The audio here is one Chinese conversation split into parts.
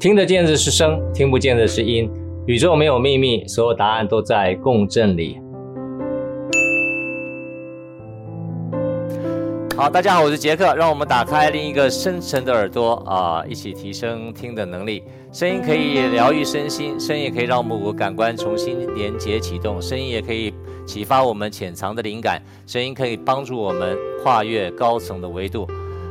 听得见的是声，听不见的是音。宇宙没有秘密，所有答案都在共振里。好，大家好，我是杰克，让我们打开另一个深沉的耳朵啊，一起提升听的能力。声音可以疗愈身心，声音也可以让我们五感官重新连接启动，声音也可以启发我们潜藏的灵感，声音可以帮助我们跨越高层的维度。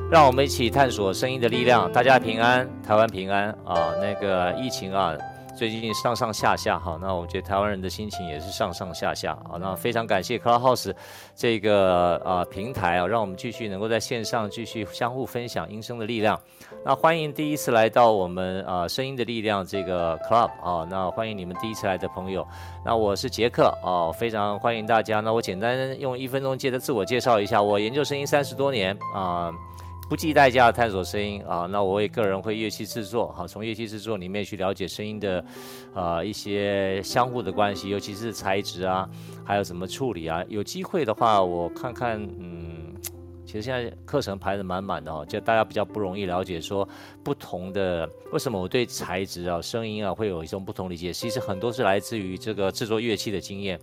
让我们一起探索声音的力量。大家平安，台湾平安啊！那个疫情啊。最近上上下下哈，那我觉得台湾人的心情也是上上下下啊。那非常感谢 Clubhouse 这个呃平台啊，让我们继续能够在线上继续相互分享音声的力量。那欢迎第一次来到我们啊声音的力量这个 Club 啊，那欢迎你们第一次来的朋友。那我是杰克啊，非常欢迎大家。那我简单用一分钟接着自我介绍一下，我研究声音三十多年啊。不计代价探索声音啊，那我也个人会乐器制作，好，从乐器制作里面去了解声音的，呃，一些相互的关系，尤其是材质啊，还有怎么处理啊。有机会的话，我看看，嗯，其实现在课程排得满满的哦，就大家比较不容易了解说不同的为什么我对材质啊、声音啊会有一种不同理解，其实很多是来自于这个制作乐器的经验。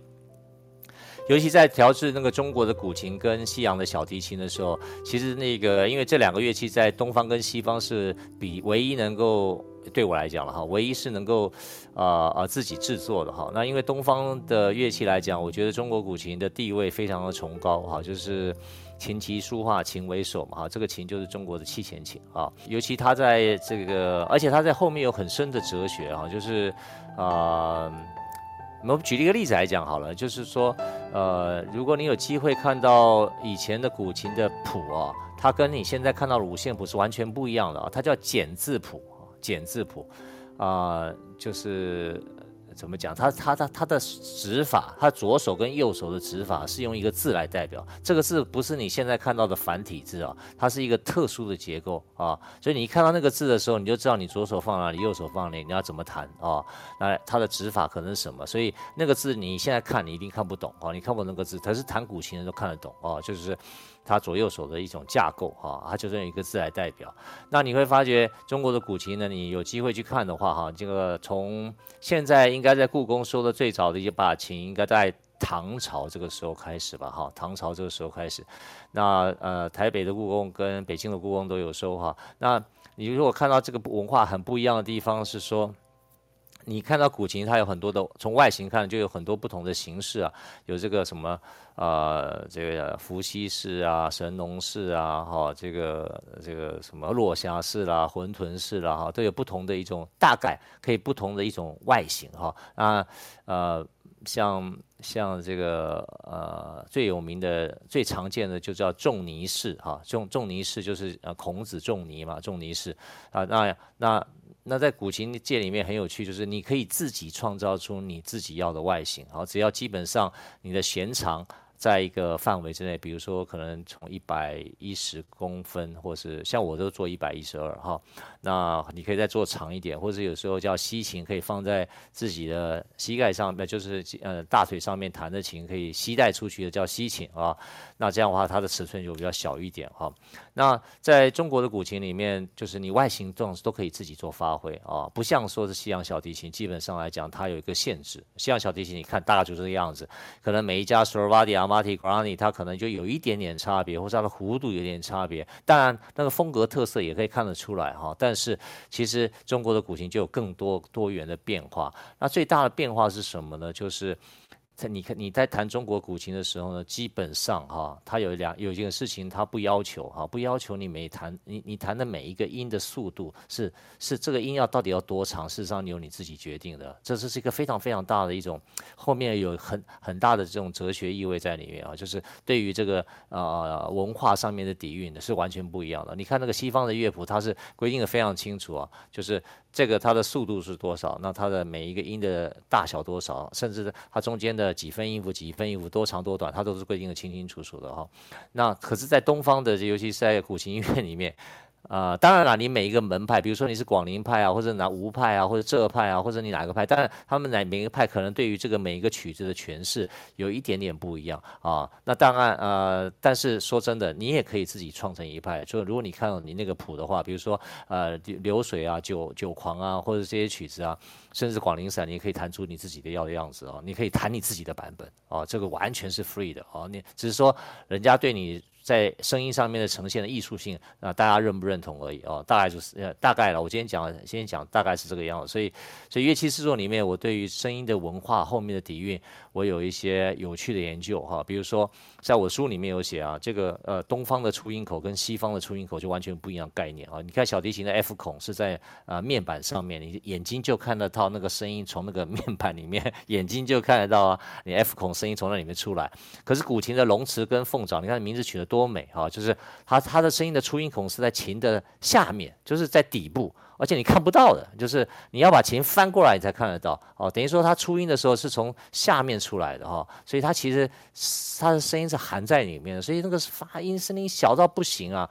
尤其在调制那个中国的古琴跟西洋的小提琴的时候，其实那个因为这两个乐器在东方跟西方是比唯一能够对我来讲了哈，唯一是能够啊啊自己制作的哈。那因为东方的乐器来讲，我觉得中国古琴的地位非常的崇高哈，就是琴棋书画琴为首嘛哈，这个琴就是中国的七弦琴啊。尤其它在这个，而且它在后面有很深的哲学哈，就是啊。我们举一个例子来讲好了，就是说，呃，如果你有机会看到以前的古琴的谱啊，它跟你现在看到的五线谱是完全不一样的啊，它叫简字谱，简字谱，啊、就是。怎么讲？他他他他的指法，他左手跟右手的指法是用一个字来代表。这个字不是你现在看到的繁体字啊，它是一个特殊的结构啊。所以你一看到那个字的时候，你就知道你左手放哪里，右手放哪里，你要怎么弹啊？那它的指法可能是什么？所以那个字你现在看你一定看不懂啊，你看不懂那个字，可是弹古琴的都看得懂啊，就是。它左右手的一种架构，哈，它就是用一个字来代表。那你会发觉中国的古琴呢，你有机会去看的话，哈，这个从现在应该在故宫收的最早的一把琴，应该在唐朝这个时候开始吧，哈，唐朝这个时候开始。那呃，台北的故宫跟北京的故宫都有收，哈。那你如果看到这个文化很不一样的地方是说，你看到古琴，它有很多的，从外形看就有很多不同的形式啊，有这个什么。呃，这个伏羲式啊，神农式啊，哈，这个这个什么落霞式啦，浑沌式啦，哈，都有不同的一种大概，可以不同的一种外形哈。啊，呃，像像这个呃最有名的、最常见的就叫仲尼式哈，仲仲尼式就是呃孔子仲尼嘛，仲尼式啊，那那那在古琴界里面很有趣，就是你可以自己创造出你自己要的外形，好，只要基本上你的弦长。在一个范围之内，比如说可能从一百一十公分，或是像我都做一百一十二哈，那你可以再做长一点，或者有时候叫西琴，可以放在自己的膝盖上，那就是呃大腿上面弹的琴，可以膝带出去的叫西琴啊。那这样的话，它的尺寸就比较小一点哈。那在中国的古琴里面，就是你外形状都可以自己做发挥啊，不像说是西洋小提琴，基本上来讲它有一个限制。西洋小提琴你看大概就这个样子，可能每一家 Sorvati、Amati、Grani 它可能就有一点点差别，或者它的弧度有点差别。当然那个风格特色也可以看得出来哈。但是其实中国的古琴就有更多多元的变化。那最大的变化是什么呢？就是。在你看你在弹中国古琴的时候呢，基本上哈，它有两有一件事情，它不要求哈，不要求你每弹你你弹的每一个音的速度是是这个音要到底要多长，事实上由你自己决定的。这是是一个非常非常大的一种，后面有很很大的这种哲学意味在里面啊，就是对于这个呃文化上面的底蕴的是完全不一样的。你看那个西方的乐谱，它是规定的非常清楚啊，就是。这个它的速度是多少？那它的每一个音的大小多少？甚至它中间的几分音符、几分音符多长多短，它都是规定的清清楚楚的哈。那可是，在东方的，尤其是在古琴音乐里面，呃，当然了，你每一个门派，比如说你是广陵派啊，或者拿吴派啊，或者浙派啊，或者你哪个派，当然他们哪每一个派可能对于这个每一个曲子的诠释有一点点不一样啊。那当然呃，但是说真的，你也可以自己创成一派。就如果你看到你那个谱的话，比如说呃流水啊、酒酒狂啊，或者这些曲子啊，甚至广陵散，你也可以弹出你自己的要的样子啊。你可以弹你自己的版本啊，这个完全是 free 的啊。你只是说人家对你。在声音上面的呈现的艺术性啊，大家认不认同而已哦，大概就是呃大概了。我今天讲，今天讲大概是这个样子。所以，所以乐器制作里面，我对于声音的文化后面的底蕴，我有一些有趣的研究哈。比如说，在我书里面有写啊，这个呃东方的出音口跟西方的出音口就完全不一样概念啊。你看小提琴的 F 孔是在啊、呃、面板上面，你眼睛就看得到那个声音从那个面板里面，眼睛就看得到啊，你 F 孔声音从那里面出来。可是古琴的龙池跟凤爪，你看名字取得多多美啊！就是它它的声音的出音孔是在琴的下面，就是在底部。而且你看不到的，就是你要把琴翻过来，你才看得到哦。等于说它出音的时候是从下面出来的哈、哦，所以它其实它的声音是含在里面的，所以那个发音声音小到不行啊，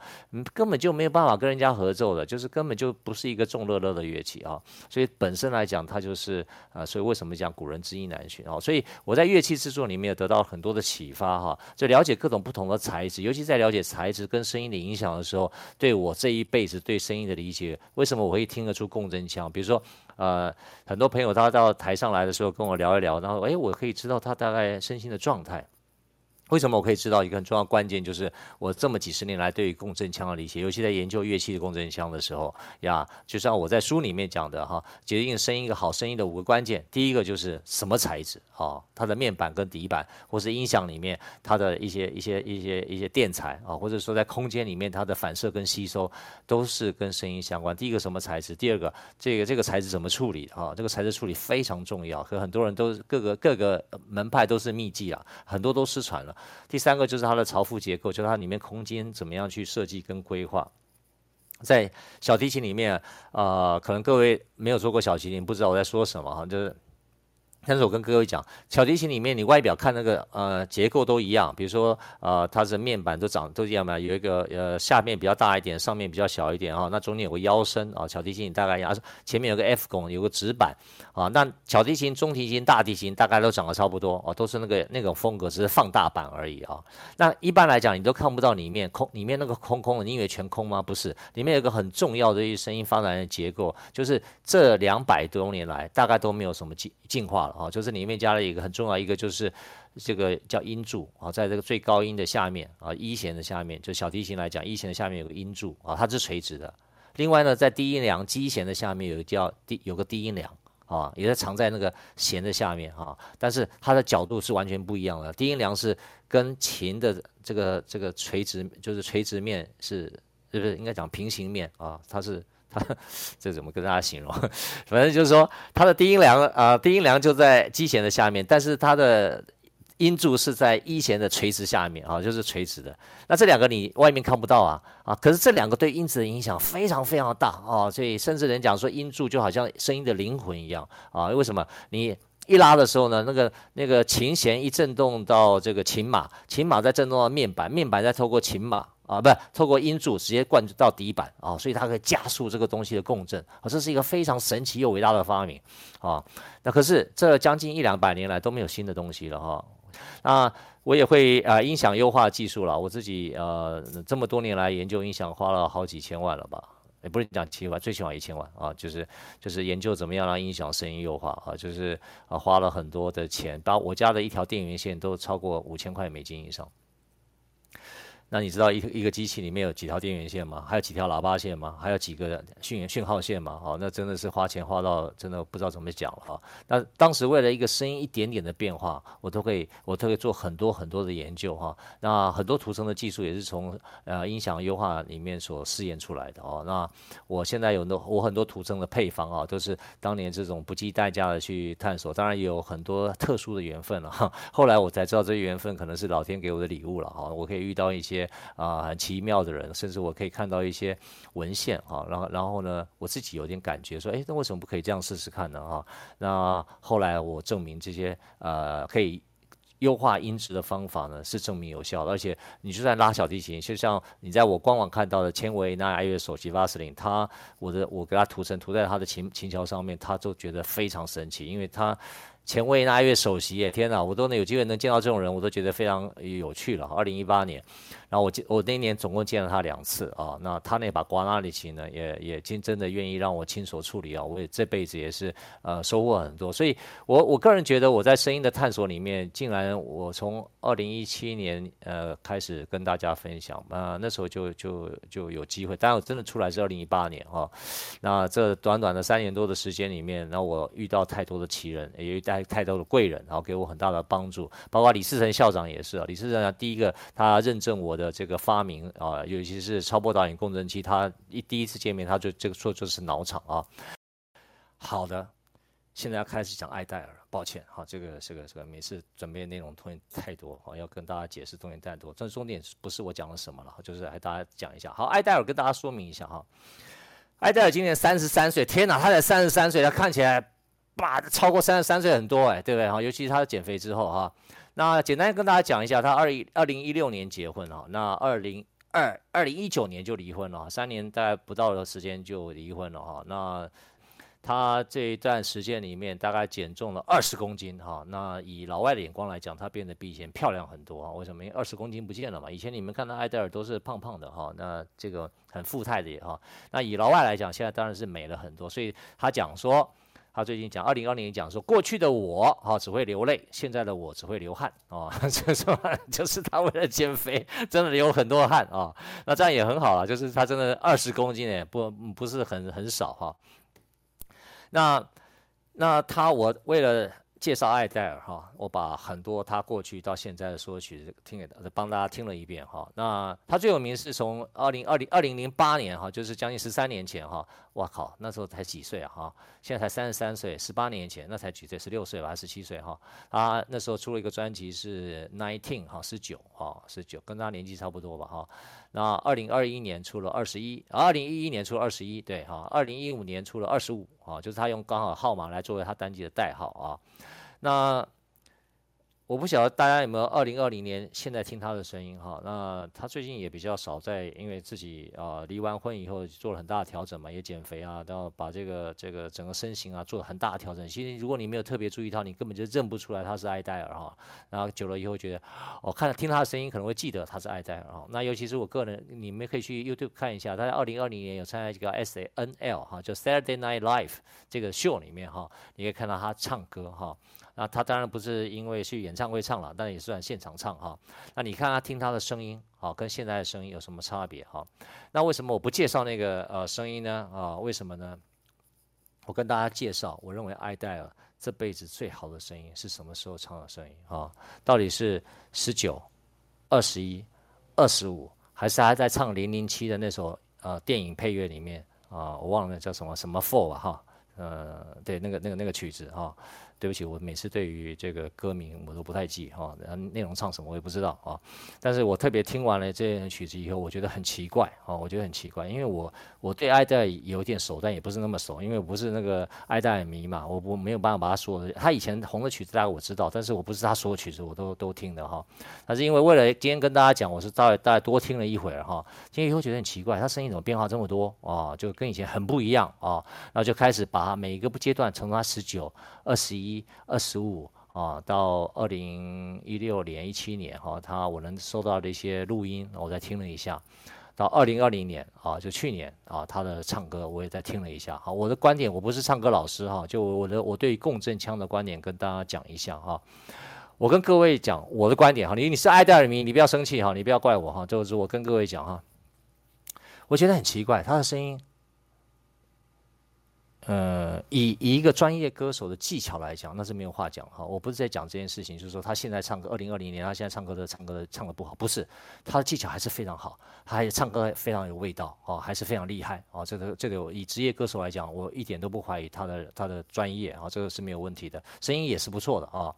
根本就没有办法跟人家合奏的，就是根本就不是一个重乐乐的乐器啊、所以本身来讲，它就是啊、呃，所以为什么讲古人知音难寻啊、哦？所以我在乐器制作里面也得到很多的启发哈，就了解各种不同的材质，尤在了解材质跟声音的影响的时候，对我这一辈子对声音的理解，为什么我？会听得出共振腔，比如说，呃，很多朋友他到台上来的时候跟我聊一聊，然后，哎，我可以知道他大概身心的状态。为什么我可以知道一个很重要关键，就是我这么几十年来对于共振腔的理解，尤其在研究乐器的共振腔的时候呀，就像我在书里面讲的哈，决定声音一个好声音的五个关键，第一个就是什么材质啊，它的面板跟底板，或是音响里面它的一些一些一些一些电材啊，或者说在空间里面它的反射跟吸收，都是跟声音相关。第一个什么材质，第二个这个这个材质怎么处理啊？这个材质处理非常重要，和很多人都各个各个门派都是秘技啊，很多都失传了。第三个就是它的槽腹结构，就是它里面空间怎么样去设计跟规划。在小提琴里面，呃，可能各位没有做过小提琴，不知道我在说什么哈，就是。但是我跟各位讲，小提琴里面你外表看那个呃结构都一样，比如说呃它的面板都长都一样嘛，有一个呃下面比较大一点，上面比较小一点啊，那中间有个腰身啊，小提琴大概一样，前面有个 F 孔，有个指板啊，那小提琴、中提琴、大提琴大概都长得差不多啊，都是那个那种风格，只是放大版而已啊。那一般来讲，你都看不到里面空，里面那个空空的，你以为全空吗？不是，里面有个很重要的一个声音发展的结构，就是这两百多年来大概都没有什么进进化了。啊，就是里面加了一个很重要一个，就是这个叫音柱啊，在这个最高音的下面啊，一弦的下面，就小提琴来讲，一弦的下面有个音柱啊，它是垂直的。另外呢，在低音梁基弦的下面有个叫低，有个低音梁啊，也是藏在那个弦的下面啊，但是它的角度是完全不一样的。低音梁是跟琴的这个这个垂直，就是垂直面是，是不是应该讲平行面啊？它是。这怎么跟大家形容？反正就是说，它的低音梁啊、低音梁就在基弦的下面，但是它的音柱是在一弦的垂直下面啊，就是垂直的。那这两个你外面看不到啊啊，可是这两个对音质的影响非常非常大啊，所以甚至人讲说，音柱就好像声音的灵魂一样啊。为什么？你一拉的时候呢，那个那个琴弦一震动到这个琴码，琴码再震动到面板，面板再透过琴码。啊，不透过音柱直接灌到底板啊，所以它可以加速这个东西的共振啊，这是一个非常神奇又伟大的发明啊。那可是这将近一两百年来都没有新的东西了哈。那我也会啊，音响优化技术了，我自己呃这么多年来研究音响，花了好几千万了吧？也不是讲几万，最起码一千万啊，就是就是研究怎么样让音响声音优化啊，就是啊花了很多的钱，把我家的一条电源线都超过五千块美金以上。那你知道一个一个机器里面有几条电源线吗？还有几条喇叭线吗？还有几个讯讯号线吗？哦，那真的是花钱花到真的不知道怎么讲了哈。那当时为了一个声音一点点的变化，我都可以我都可以做很多很多的研究哈。那很多图层的技术也是从呃音响优化里面所试验出来的哦。那我现在有那我很多图层的配方啊，都是当年这种不计代价的去探索，当然也有很多特殊的缘分了哈。后来我才知道这缘分可能是老天给我的礼物了哈。我可以遇到一些。啊很奇妙的人，甚至我可以看到一些文献啊，然后然后呢，我自己有点感觉说，哎，那为什么不可以这样试试看呢？啊，那后来我证明这些呃可以优化音质的方法呢，是证明有效的。而且你就算拉小提琴，就像你在我官网看到的千维纳爱乐首席 Vaseline，他我的我给他涂层涂在他的琴琴桥上面，他就觉得非常神奇，因为他。前维纳爱乐首席耶，天哪，我都能有机会能见到这种人，我都觉得非常有趣了。二零一八年，然后我我那年总共见了他两次啊。那他那把瓜纳里琴呢，也也真真的愿意让我亲手处理啊。我也这辈子也是呃收获很多。所以我我个人觉得我在声音的探索里面，竟然我从二零一七年呃开始跟大家分享啊、呃，那时候就就就有机会，但我真的出来是二零一八年哈、啊。那这短短的三年多的时间里面，然后我遇到太多的奇人，也遇到。太多的贵人，然后给我很大的帮助，包括李世成校长也是啊。李嗣涔第一个他认证我的的这个发明啊，尤其是超波导引共振器，他一第一次见面他就这个说就是脑厂啊。好的，现在要开始讲艾戴尔，抱歉哈，这个这个这个每次准备内容东西太多啊，要跟大家解释东西太多，这重点不是我讲了什么了，就是来大家讲一下。好，艾戴尔跟大家说明一下哈，艾戴尔今年三十三岁，天哪，他才三十三岁，他看起来。爸，超过三十三岁很多哎，对不对哈？尤其是他减肥之后哈。那简单跟大家讲一下，他二一二零一六年结婚哈，那二零二二零一九年就离婚了，三年大概不到的时间就离婚了哈。那他这一段时间里面大概减重了二十公斤哈。那以老外的眼光来讲，他变得比以前漂亮很多啊。为什么？因为二十公斤不见了嘛。以前你们看到艾戴尔都是胖胖的哈，那这个很富态的哈。那以老外来讲，现在当然是美了很多。所以他讲说。他最近讲，二零二零年讲说，过去的我哈只会流泪，现在的我只会流汗啊，就是说 就是他为了减肥，真的流很多汗啊。那这样也很好啊，就是他真的二十公斤也，不不是很很少哈。那那他我为了。介绍艾戴尔哈，我把很多他过去到现在的说曲子听给他，帮大家听了一遍哈。那他最有名是从二零二零二零零八年哈，就是将近十三年前哈，哇靠，那时候才几岁啊哈，现在才三十三岁，十八年前那才几岁，十六岁吧，还十七岁哈。他那时候出了一个专辑是 nineteen 哈，十九哈，十九，跟他年纪差不多吧哈。那二零二一年出了二十一，二零一一年出了二十一，对哈，二零一五年出了二十五啊，就是他用刚好号码来作为他单机的代号啊。那我不晓得大家有没有二零二零年现在听他的声音哈？那他最近也比较少在，因为自己啊离完婚以后做了很大的调整嘛，也减肥啊，然后把这个这个整个身形啊做了很大的调整。其实如果你没有特别注意到，你根本就认不出来他是艾戴尔哈。然后久了以后觉得，我、哦、看听他的声音可能会记得他是艾戴尔哈。那尤其是我个人，你们可以去 YouTube 看一下，他在二零二零年有参加一个 SNL 哈，就 Saturday Night Live 这个秀里面哈，你可以看到他唱歌哈。那他当然不是因为去演唱会唱了，但也算现场唱哈。那你看他听他的声音，好，跟现在的声音有什么差别哈？那为什么我不介绍那个呃声音呢？啊，为什么呢？我跟大家介绍，我认为艾戴尔这辈子最好的声音是什么时候唱的声音啊？到底是十九、二十一、二十五，还是还在唱零零七的那首呃电影配乐里面啊？我忘了叫什么什么 Four 吧哈？呃，对，那个那个那个曲子哈。对不起，我每次对于这个歌名我都不太记哈，然后内容唱什么我也不知道啊。但是我特别听完了这曲子以后，我觉得很奇怪啊，我觉得很奇怪，因为我我对艾戴有点熟，但也不是那么熟，因为我不是那个艾戴迷嘛，我我没有办法把他说的，他以前红的曲子大概我知道，但是我不是他所有曲子我都都听的哈。但是因为为了今天跟大家讲，我是大概大概多听了一会儿哈，听了以后觉得很奇怪，他声音怎么变化这么多啊？就跟以前很不一样啊，然后就开始把每一个阶段从他十九、二十一。一二十五啊，到二零一六年、一七年哈，他我能收到的一些录音，我再听了一下。到二零二零年啊，就去年啊，他的唱歌我也在听了一下。好，我的观点，我不是唱歌老师哈，就我的我对共振腔的观点跟大家讲一下哈。我跟各位讲我的观点哈，你你是艾戴尔迷，你不要生气哈，你不要怪我哈，就是我跟各位讲哈，我觉得很奇怪，他的声音。呃，以以一个专业歌手的技巧来讲，那是没有话讲哈。我不是在讲这件事情，就是说他现在唱歌，二零二零年他现在唱歌的唱歌的唱的不好，不是，他的技巧还是非常好，他还唱歌非常有味道哦，还是非常厉害哦。这个这个以职业歌手来讲，我一点都不怀疑他的他的专业啊，这个是没有问题的，声音也是不错的啊。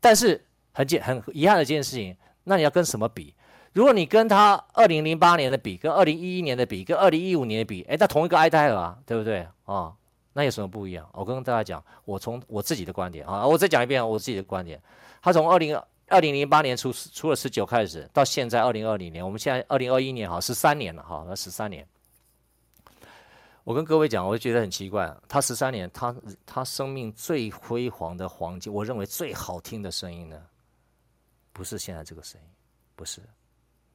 但是很简很遗憾的一件事情，那你要跟什么比？如果你跟他二零零八年的比，跟二零一一年的比，跟二零一五年的比，诶，那同一个艾戴尔啊，对不对啊？那有什么不一样？我跟大家讲，我从我自己的观点啊，我再讲一遍我自己的观点。他从二零二零零八年出出了十九开始，到现在二零二零年，我们现在二零二一年哈，十三年了哈，那十三年。我跟各位讲，我就觉得很奇怪，他十三年，他他生命最辉煌的黄金，我认为最好听的声音呢，不是现在这个声音，不是，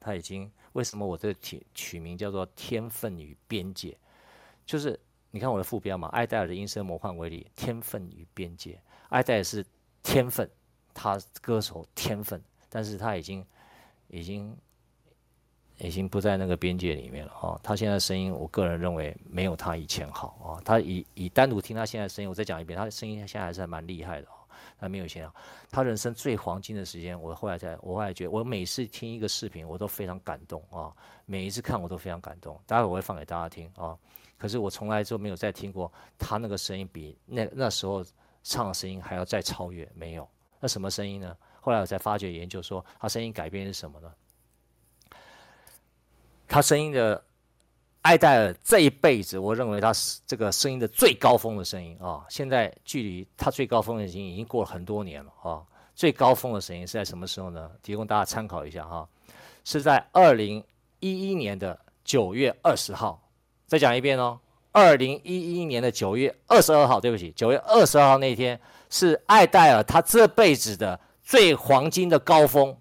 他已经为什么我这取取名叫做《天分与边界》，就是你看我的副标嘛，爱戴尔的音声魔幻威力，天分与边界，爱戴尔是天分，他歌手天分，但是他已经已经。已经不在那个边界里面了哈，他现在声音，我个人认为没有他以前好啊。他以以单独听他现在声音，我再讲一遍，他的声音现在还是蛮厉害的，他没有以前好。他人生最黄金的时间，我后来才，我后来觉得，我每次听一个视频，我都非常感动啊。每一次看我都非常感动，待会我会放给大家听啊。可是我从来就没有再听过他那个声音比那那时候唱的声音还要再超越，没有。那什么声音呢？后来我才发觉研究说，他声音改变是什么呢？他声音的艾戴尔这一辈子，我认为他是这个声音的最高峰的声音啊！现在距离他最高峰已经已经过了很多年了啊！最高峰的声音是在什么时候呢？提供大家参考一下哈，是在二零一一年的九月二十号。再讲一遍哦，二零一一年的九月二十二号，对不起，九月二十二号那天是艾戴尔他这辈子的最黄金的高峰，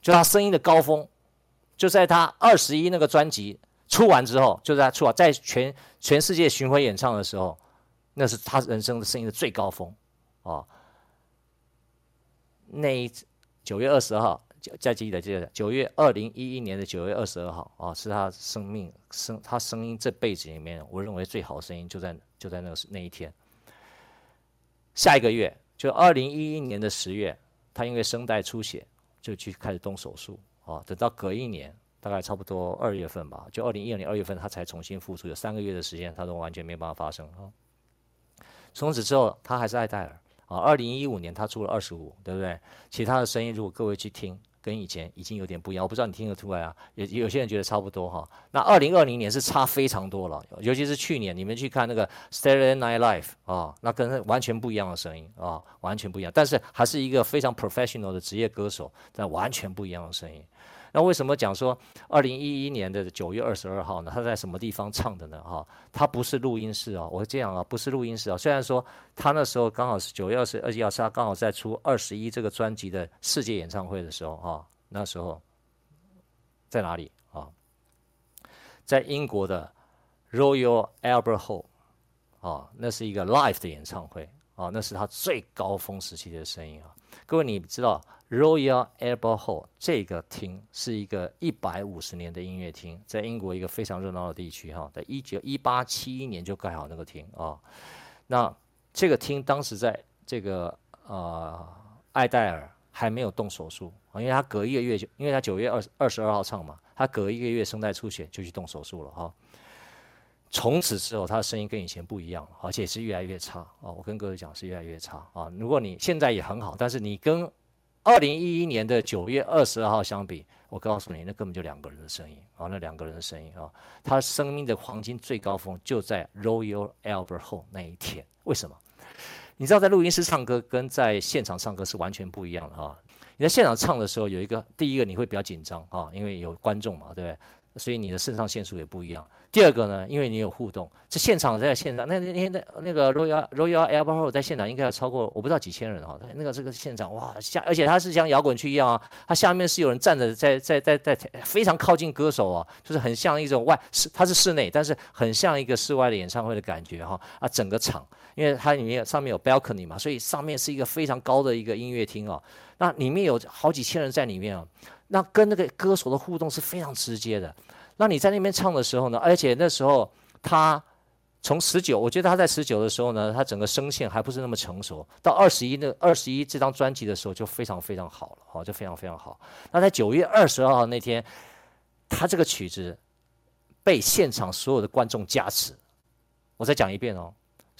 就他声音的高峰。就在他二十一那个专辑出完之后，就在他出完在全全世界巡回演唱的时候，那是他人生的声音的最高峰，哦。那一九月二十二号，再记得记得九月二零一一年的九月二十二号啊，是他生命声他声音这辈子里面我认为最好的声音就在就在那个那一天。下一个月就二零一一年的十月，他因为声带出血就去开始动手术。哦，等到隔一年，大概差不多二月份吧，就二零一二年二月份，他才重新复出，有三个月的时间，他都完全没有办法发声啊。从此之后，他还是艾戴尔啊。二零一五年他出了二十五，对不对？其他的声音，如果各位去听。跟以前已经有点不一样，我不知道你听得出来啊？有有些人觉得差不多哈。那二零二零年是差非常多了，尤其是去年你们去看那个 Saturday Night Live 啊，那跟完全不一样的声音啊，完全不一样。但是还是一个非常 professional 的职业歌手，但完全不一样的声音。那为什么讲说二零一一年的九月二十二号呢？他在什么地方唱的呢？哈，他不是录音室啊，我这样啊，不是录音室啊。虽然说他那时候刚好是九月二十二号，是他刚好在出二十一这个专辑的世界演唱会的时候哈，那时候在哪里啊？在英国的 Royal Albert Hall 啊，那是一个 live 的演唱会啊，那是他最高峰时期的声音啊。各位你知道？Royal Albert Hall 这个厅是一个一百五十年的音乐厅，在英国一个非常热闹的地区哈，在一九一八七一年就盖好那个厅啊。那这个厅当时在这个呃艾戴尔还没有动手术啊，因为他隔一个月就，因为他九月二二十二号唱嘛，他隔一个月声带出血就去动手术了哈。从此之后，他的声音跟以前不一样，而且是越来越差啊。我跟各位讲是越来越差啊。如果你现在也很好，但是你跟二零一一年的九月二十二号相比，我告诉你，那根本就两个人的声音啊，那两个人的声音啊，他生命的黄金最高峰就在 Royal Albert Hall 那一天。为什么？你知道，在录音室唱歌跟在现场唱歌是完全不一样的啊。你在现场唱的时候，有一个第一个你会比较紧张啊，因为有观众嘛，对不对？所以你的肾上腺素也不一样。第二个呢，因为你有互动，这现场在现场，那那天那那个 Royal Royal Albert Hall 在现场应该要超过我不知道几千人哈，那个这个现场哇下，而且它是像摇滚区一样啊，它下面是有人站着在在在在非常靠近歌手啊，就是很像一种外室，它是室内，但是很像一个室外的演唱会的感觉哈啊，整个场，因为它里面上面有 balcony 嘛，所以上面是一个非常高的一个音乐厅啊，那里面有好几千人在里面啊，那跟那个歌手的互动是非常直接的。那你在那边唱的时候呢？而且那时候他从十九，我觉得他在十九的时候呢，他整个声线还不是那么成熟。到二十一那二十一这张专辑的时候就非常非常好了，好就非常非常好。那在九月二十二号那天，他这个曲子被现场所有的观众加持。我再讲一遍哦，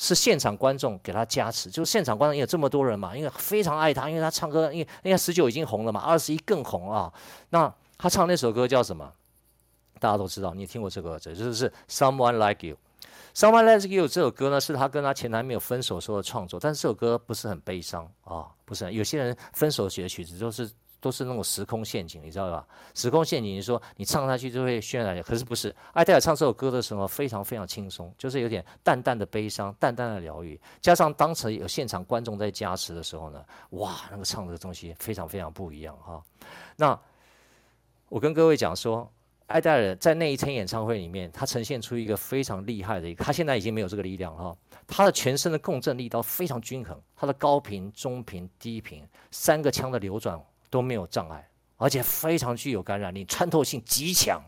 是现场观众给他加持，就是现场观众也有这么多人嘛，因为非常爱他，因为他唱歌，因为因为十九已经红了嘛，二十一更红啊。那他唱那首歌叫什么？大家都知道，你听过这个，这就是《Someone Like You》。Someone Like You 这首歌呢，是他跟他前男友分手时候的创作，但是这首歌不是很悲伤啊、不是。有些人分手写的曲子都是都是那种时空陷阱，你知道吧？时空陷阱，你说你唱下去就会渲染，可是不是。艾戴尔唱这首歌的时候非常非常轻松，就是有点淡淡的悲伤，淡淡的疗愈，加上当时有现场观众在加持的时候呢，哇，那个唱的东西非常非常不一样哈、那我跟各位讲说。艾戴尔在那一场演唱会里面，他呈现出一个非常厉害的一个，他现在已经没有这个力量了哈。他的全身的共振力道非常均衡，他的高频、中频、低频三个腔的流转都没有障碍，而且非常具有感染力，穿透性极强。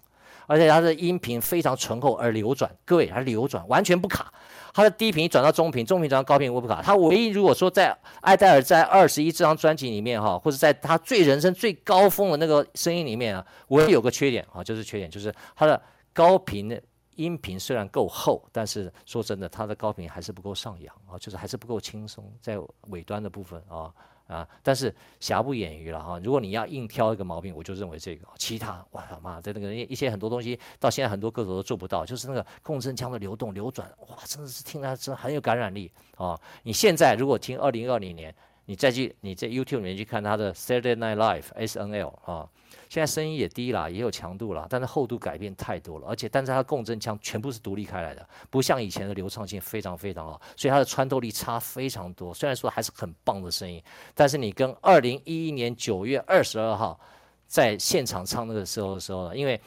而且它的音频非常醇厚而流转，各位，它流转完全不卡。它的低频转到中频，中频转到高频，我不卡。它唯一如果说在艾戴尔在二十一这张专辑里面哈，或者在他最人生最高峰的那个声音里面啊，唯一有个缺点啊，就是缺点就是它的高频的音频虽然够厚，但是说真的，它的高频还是不够上扬啊，就是还是不够轻松，在尾端的部分啊。啊，但是瑕不掩瑜了哈。如果你要硬挑一个毛病，我就认为这个。其他，哇他妈，在那个一些很多东西，到现在很多歌手都做不到，就是那个共振腔的流动流转，哇，真的是听来真的很有感染力啊。你现在如果听二零二零年，你再去你在 YouTube 里面去看他的 Saturday Night Live S N L 啊。现在声音也低了，也有强度了，但是厚度改变太多了，而且，但是它共振腔全部是独立开来的，不像以前的流畅性非常非常好，所以它的穿透力差非常多。虽然说还是很棒的声音，但是你跟二零一一年九月二十二号在现场唱那个时候的时候呢，因为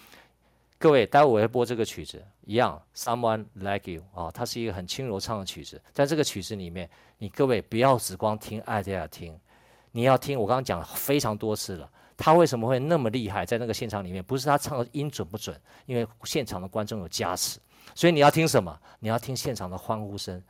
各位待会我会播这个曲子一样，Someone Like You 啊，它是一个很轻柔唱的曲子，在这个曲子里面，你各位不要只光听艾戴尔听，你要听我刚刚讲非常多次了。他为什么会那么厉害？在那个现场里面，不是他唱的音准不准，因为现场的观众有加持。所以你要听什么？你要听现场的欢呼声。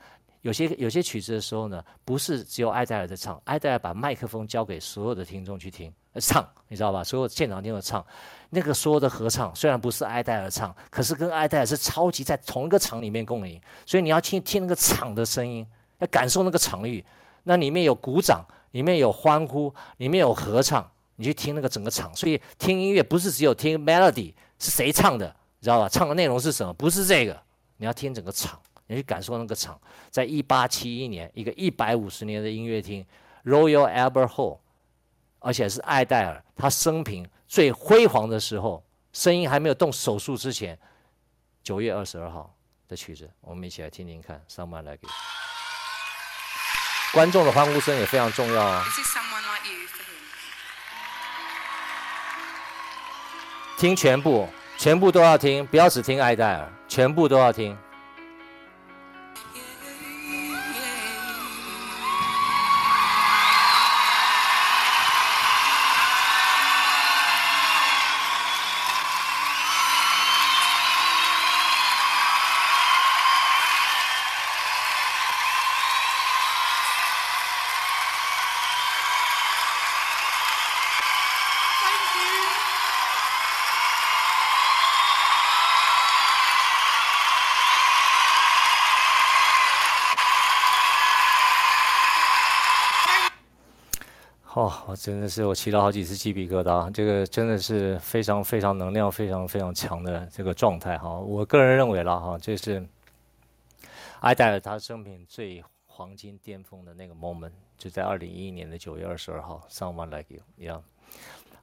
有些有些曲子的时候呢，不是只有艾黛尔在唱，艾黛尔把麦克风交给所有的听众去听唱，你知道吧？所有现场听众唱，那个所有的合唱虽然不是艾黛尔唱，可是跟艾黛尔是超级在同一个场里面共鸣。所以你要听听那个场的声音，要感受那个场域。那里面有鼓掌，里面有欢呼，里面有合唱。你去听那个整个场，所以听音乐不是只有听 melody 是谁唱的，你知道吧？唱的内容是什么？不是这个，你要听整个场，你去感受那个场。在一八七一年，一个一百五十年的音乐厅 Royal Albert Hall，而且是艾戴尔他生平最辉煌的时候，声音还没有动手术之前，九月二十二号的曲子，我们一起来听听看。Someone Like You，观众的欢呼声也非常重要啊。听全部，全部都要听，不要只听艾戴尔，全部都要听。哦，我真的是我起了好几次鸡皮疙瘩，这个真的是非常非常能量非常非常强的这个状态哈。我个人认为了哈，这是艾戴尔他生平最黄金巅峰的那个 moment，就在二零一一年的九月二十二号，Someone Like You 一样。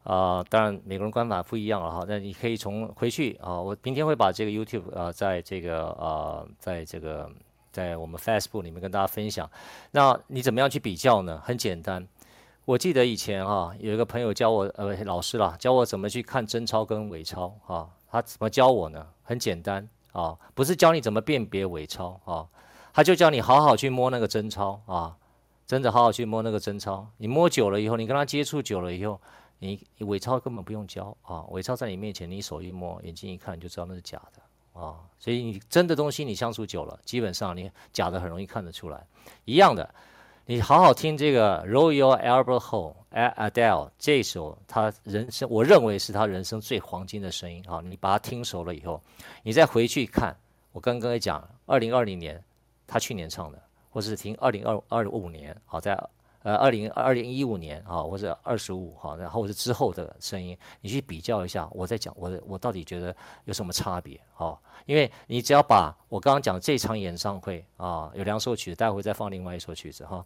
啊，当然每个人观法不一样了哈。那你可以从回去啊，我明天会把这个 YouTube 啊，在这个啊，在这个在我们 Facebook 里面跟大家分享。那你怎么样去比较呢？很简单。我记得以前啊，有一个朋友教我，呃，老师啦，教我怎么去看真钞跟伪钞啊。他怎么教我呢？很简单啊，不是教你怎么辨别伪钞啊，他就教你好好去摸那个真钞啊，真的好好去摸那个真钞。你摸久了以后，你跟他接触久了以后，你伪钞根本不用教啊，伪钞在你面前，你手一摸，眼睛一看，你就知道那是假的啊。所以你真的东西你相处久了，基本上你假的很容易看得出来，一样的。你好好听这个 Roll Your Albert Hall Adele 这首，他人生我认为是他人生最黄金的声音啊！你把它听熟了以后，你再回去看，我刚刚也讲，二零二零年他去年唱的，或是听二零二二五年，好在呃，二零二零一五年啊，或者二十五哈，然后是之后的声音，你去比较一下，我在讲我的我到底觉得有什么差别哈？因为你只要把我刚刚讲这场演唱会啊，有两首曲子，待会再放另外一首曲子哈。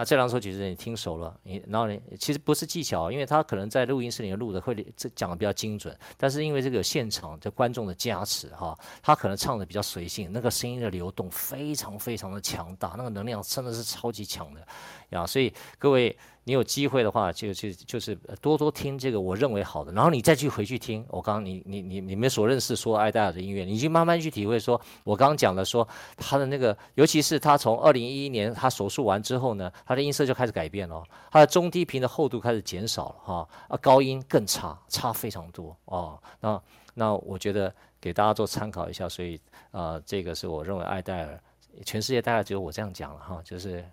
那这两首曲子你听熟了，你然后呢其实不是技巧，因为他可能在录音室里面录的会这讲的比较精准，但是因为这个现场的观众的加持哈，他可能唱的比较随性，那个声音的流动非常非常的强大，那个能量真的是超级强的呀，所以各位。你有机会的话，就就就是多多听这个我认为好的，然后你再去回去听我刚刚你你你你们所认识说爱戴尔的音乐，你就慢慢去体会说，我刚刚讲的说他的那个，尤其是他从二零一一年他手术完之后呢，他的音色就开始改变了，他的中低频的厚度开始减少了哈，啊高音更差，差非常多哦。那那我觉得给大家做参考一下，所以啊、呃，这个是我认为爱戴尔，全世界大概只有我这样讲了哈，就是。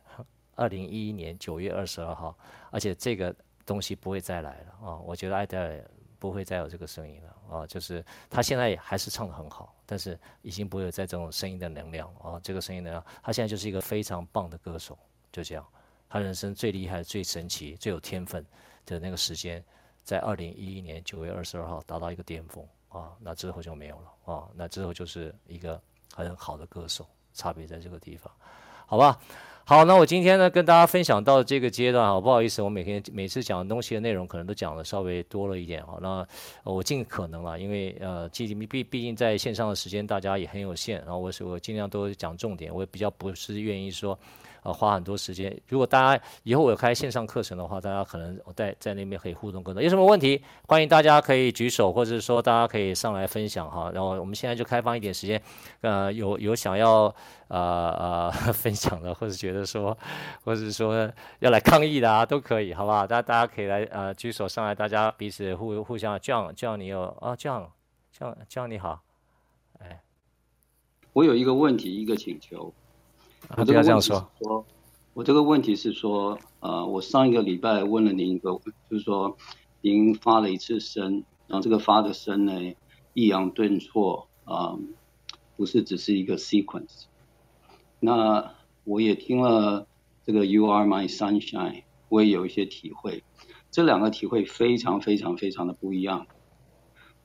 二零一一年九月二十二号，而且这个东西不会再来了啊！我觉得爱戴尔不会再有这个声音了啊！就是他现在还是唱得很好，但是已经不会有再这种声音的能量啊！这个声音能量，他现在就是一个非常棒的歌手，就这样。他人生最厉害、最神奇、最有天分的那个时间，在二零一一年九月二十二号达到一个巅峰啊！那之后就没有了啊！那之后就是一个很好的歌手，差别在这个地方，好吧？好，那我今天呢跟大家分享到这个阶段啊，不好意思，我每天每次讲的东西的内容可能都讲的稍微多了一点啊。那我尽可能了，因为呃，毕毕毕竟在线上的时间大家也很有限，然后我我尽量都讲重点，我也比较不是愿意说。呃，花很多时间。如果大家以后我开线上课程的话，大家可能我在在那边可以互动更多。有什么问题，欢迎大家可以举手，或者说大家可以上来分享哈。然后我们现在就开放一点时间，呃，有有想要呃呃 分享的，或者觉得说，或者是说要来抗议的啊，都可以，好不好？大大家可以来呃举手上来，大家彼此互互相。John John 你有啊这样这样这样你好，哎，我有一个问题，一个请求。我这个问题是说，我这个问题是说，呃，我上一个礼拜问了您一个，就是说，您发了一次声，然后这个发的声呢，抑扬顿挫，啊、呃，不是只是一个 sequence。那我也听了这个 You Are My Sunshine，我也有一些体会，这两个体会非常非常非常的不一样。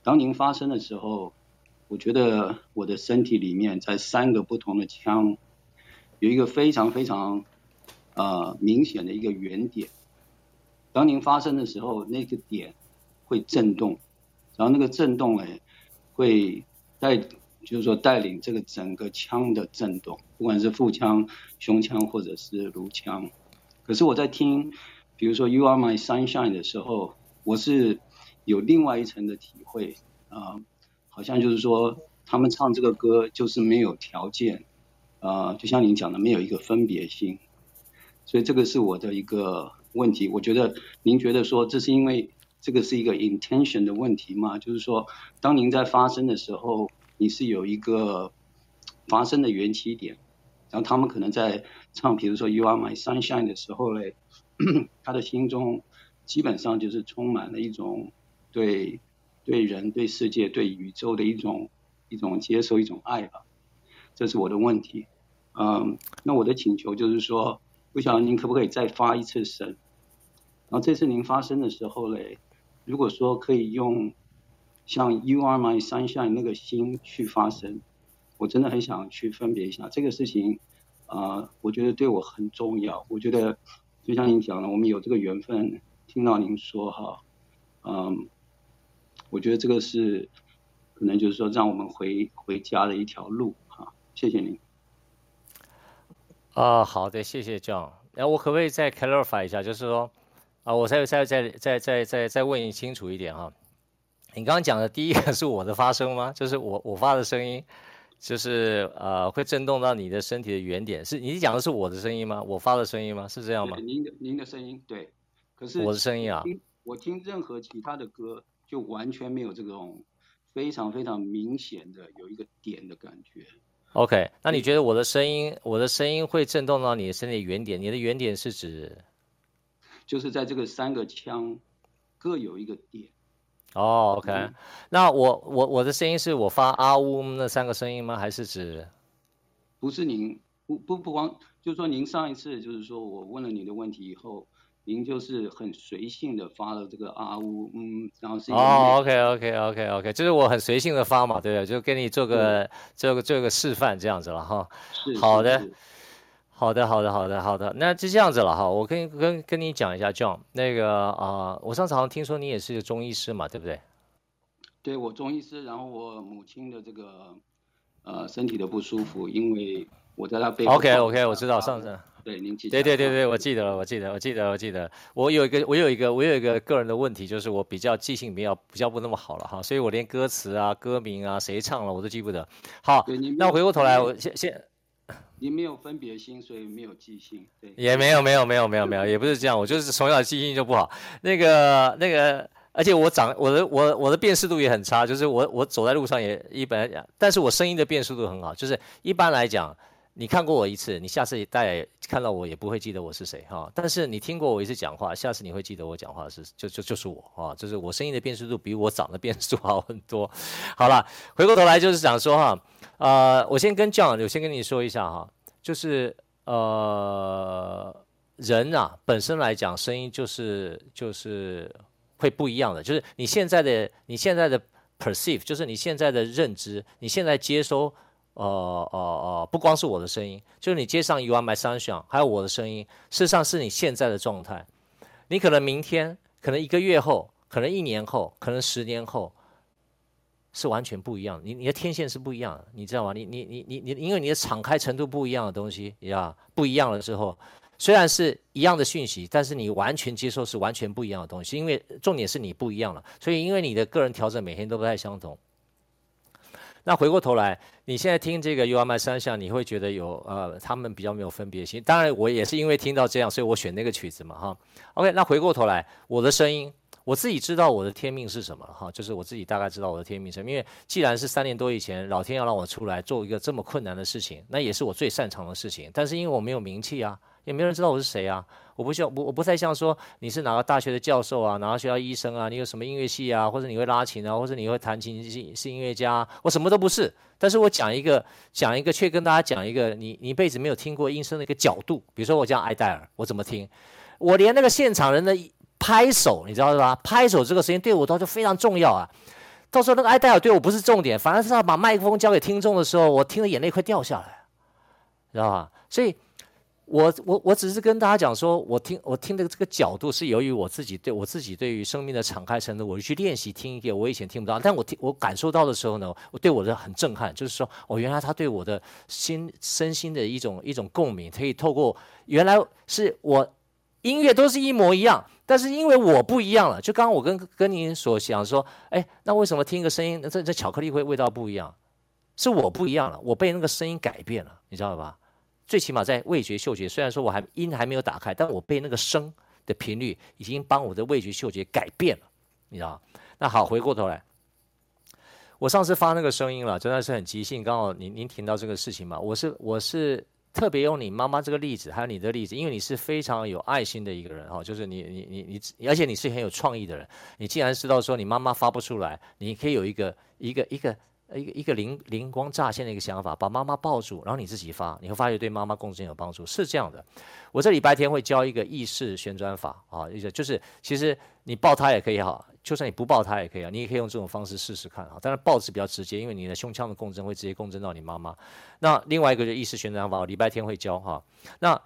当您发声的时候，我觉得我的身体里面在三个不同的腔。有一个非常非常，呃，明显的一个原点，当您发声的时候，那个点会震动，然后那个震动呢，会带，就是说带领这个整个腔的震动，不管是腹腔、胸腔或者是颅腔。可是我在听，比如说 You Are My Sunshine 的时候，我是有另外一层的体会啊，呃，好像就是说他们唱这个歌就是没有条件。呃，就像您讲的，没有一个分别心，所以这个是我的一个问题。我觉得您觉得说，这是因为这个是一个 intention 的问题吗？就是说，当您在发声的时候，你是有一个发声的缘起点，然后他们可能在唱，比如说 You Are My Sunshine 的时候嘞，他的心中基本上就是充满了一种对对人、对世界、对宇宙的一种一种接受、一种爱吧。这是我的问题。嗯，那我的请求就是说，不晓得您可不可以再发一次声？然后这次您发声的时候嘞，如果说可以用像 You Are My Sunshine 那个心去发声，我真的很想去分别一下这个事情。啊、我觉得对我很重要。我觉得就像您讲的，我们有这个缘分听到您说哈，嗯，我觉得这个是可能就是说让我们回回家的一条路哈。谢谢您。啊，好的，谢谢 John。那我可不可以再 clarify 一下，就是说，啊，我再再再再再再再问你清楚一点哈。你刚刚讲的第一个是我的发声吗？就是我我发的声音，就是呃会震动到你的身体的原点，是你讲的是我的声音吗？我发的声音吗？是这样吗？您的您的声音对，可是我的声音啊，我听任何其他的歌就完全没有这种非常非常明显的有一个点的感觉。OK，那你觉得我的声音，我的声音会震动到你的身体原点？你的原点是指，就是在这个三个腔各有一个点。哦，OK，嗯，那我我我的声音是我发啊呜那三个声音吗？还是指？不是您，不不不光就是说您上一次就是说我问了你的问题以后。您就是很随性的发了这个啊呜嗯，然后是哦，OK OK OK OK，就是我很随性的发嘛，对不对？就给你做个做个做个示范这样子了哈。是，好的，好的，好的，好的，好的，那就这样子了哈。我跟跟跟你讲一下，John，那个啊、呃，我上次好像听说你也是个中医师嘛，对不对？对，我中医师，然后我母亲的这个呃身体的不舒服，因为我在她背后。OK OK，我知道上次。对，您记得对对对对，我记得了，我记得，我记得，我记得。我有一个，我有一个，我有一个个人的问题，就是我比较记性比较比较不那么好了哈，所以我连歌词啊、歌名啊、谁唱了我都记不得。好，那我回过头来，我先先。你没有分别心，所以没有记性。对，也没有没有没有没有没有，也不是这样，我就是从小记性就不好。那个那个，而且我长我的我我的辨识度也很差，就是我我走在路上也一般，但是我声音的辨识度很好，就是一般来讲。你看过我一次，你下次再看到我也不会记得我是谁哈。但是你听过我一次讲话，下次你会记得我讲话是就就就是我啊，就是我声音的辨识度比我长的辨识度好很多。好了，回过头来就是想说哈，呃，我先跟 John，我先跟你说一下哈，就是呃，人啊本身来讲，声音就是就是会不一样的，就是你现在的你现在的 perceive，就是你现在的认知，你现在接收。呃呃呃，不光是我的声音，就是你接上 You Are My Sunshine，还有我的声音，事实上是你现在的状态。你可能明天，可能一个月后，可能一年后，可能十年后，是完全不一样。你你的天线是不一样的，你知道吗？你你你你你，因为你的敞开程度不一样的东西，呀不一样了之后，虽然是一样的讯息，但是你完全接受是完全不一样的东西。因为重点是你不一样了，所以因为你的个人调整每天都不太相同。那回过头来，你现在听这个 U M I 三项你会觉得有呃，他们比较没有分别心。当然，我也是因为听到这样，所以我选那个曲子嘛，哈。OK，那回过头来，我的声音，我自己知道我的天命是什么，哈，就是我自己大概知道我的天命是什么。因为既然是三年多以前，老天要让我出来做一个这么困难的事情，那也是我最擅长的事情。但是因为我没有名气啊。也没有人知道我是谁啊！我不像我我不太像说你是哪个大学的教授啊，哪个学校医生啊，你有什么音乐系啊，或者你会拉琴啊，或者你会弹琴是是音乐家，我什么都不是。但是我讲一个讲一个，却跟大家讲一个你你一辈子没有听过音声的一个角度。比如说我讲艾戴尔，我怎么听？我连那个现场人的拍手，你知道是吧？拍手这个声音对我倒就非常重要啊。到时候那个艾戴尔对我不是重点，反而是他把麦克风交给听众的时候，我听的眼泪快掉下来，知道吧？所以。我我我只是跟大家讲说，我听我听的这个角度是由于我自己对我自己对于生命的敞开程度，我去练习听一个我以前听不到，但我听我感受到的时候呢，我对我的很震撼，就是说，哦，原来他对我的心身心的一种一种共鸣，可以透过原来是我音乐都是一模一样，但是因为我不一样了，就刚刚我跟跟您所想说，哎，那为什么听一个声音，这这巧克力会味道不一样？是我不一样了，我被那个声音改变了，你知道吧？最起码在味觉、嗅觉，虽然说我还音还没有打开，但我被那个声的频率已经帮我的味觉、嗅觉改变了，你知道？那好，回过头来，我上次发那个声音了，真的是很即兴。刚好您您听到这个事情嘛，我是我是特别用你妈妈这个例子，还有你的例子，因为你是非常有爱心的一个人哈，就是你你你你，而且你是很有创意的人。你既然知道说你妈妈发不出来，你可以有一个一个。一个一个一个灵灵光乍现的一个想法，把妈妈抱住，然后你自己发，你会发觉对妈妈共振有帮助，是这样的。我这礼拜天会教一个意识旋转法啊，一个就是其实你抱她也可以哈，就算你不抱她也可以啊，你也可以用这种方式试试看啊。当然抱是比较直接，因为你的胸腔的共振会直接共振到你妈妈。那另外一个就意识旋转法，我礼拜天会教哈。那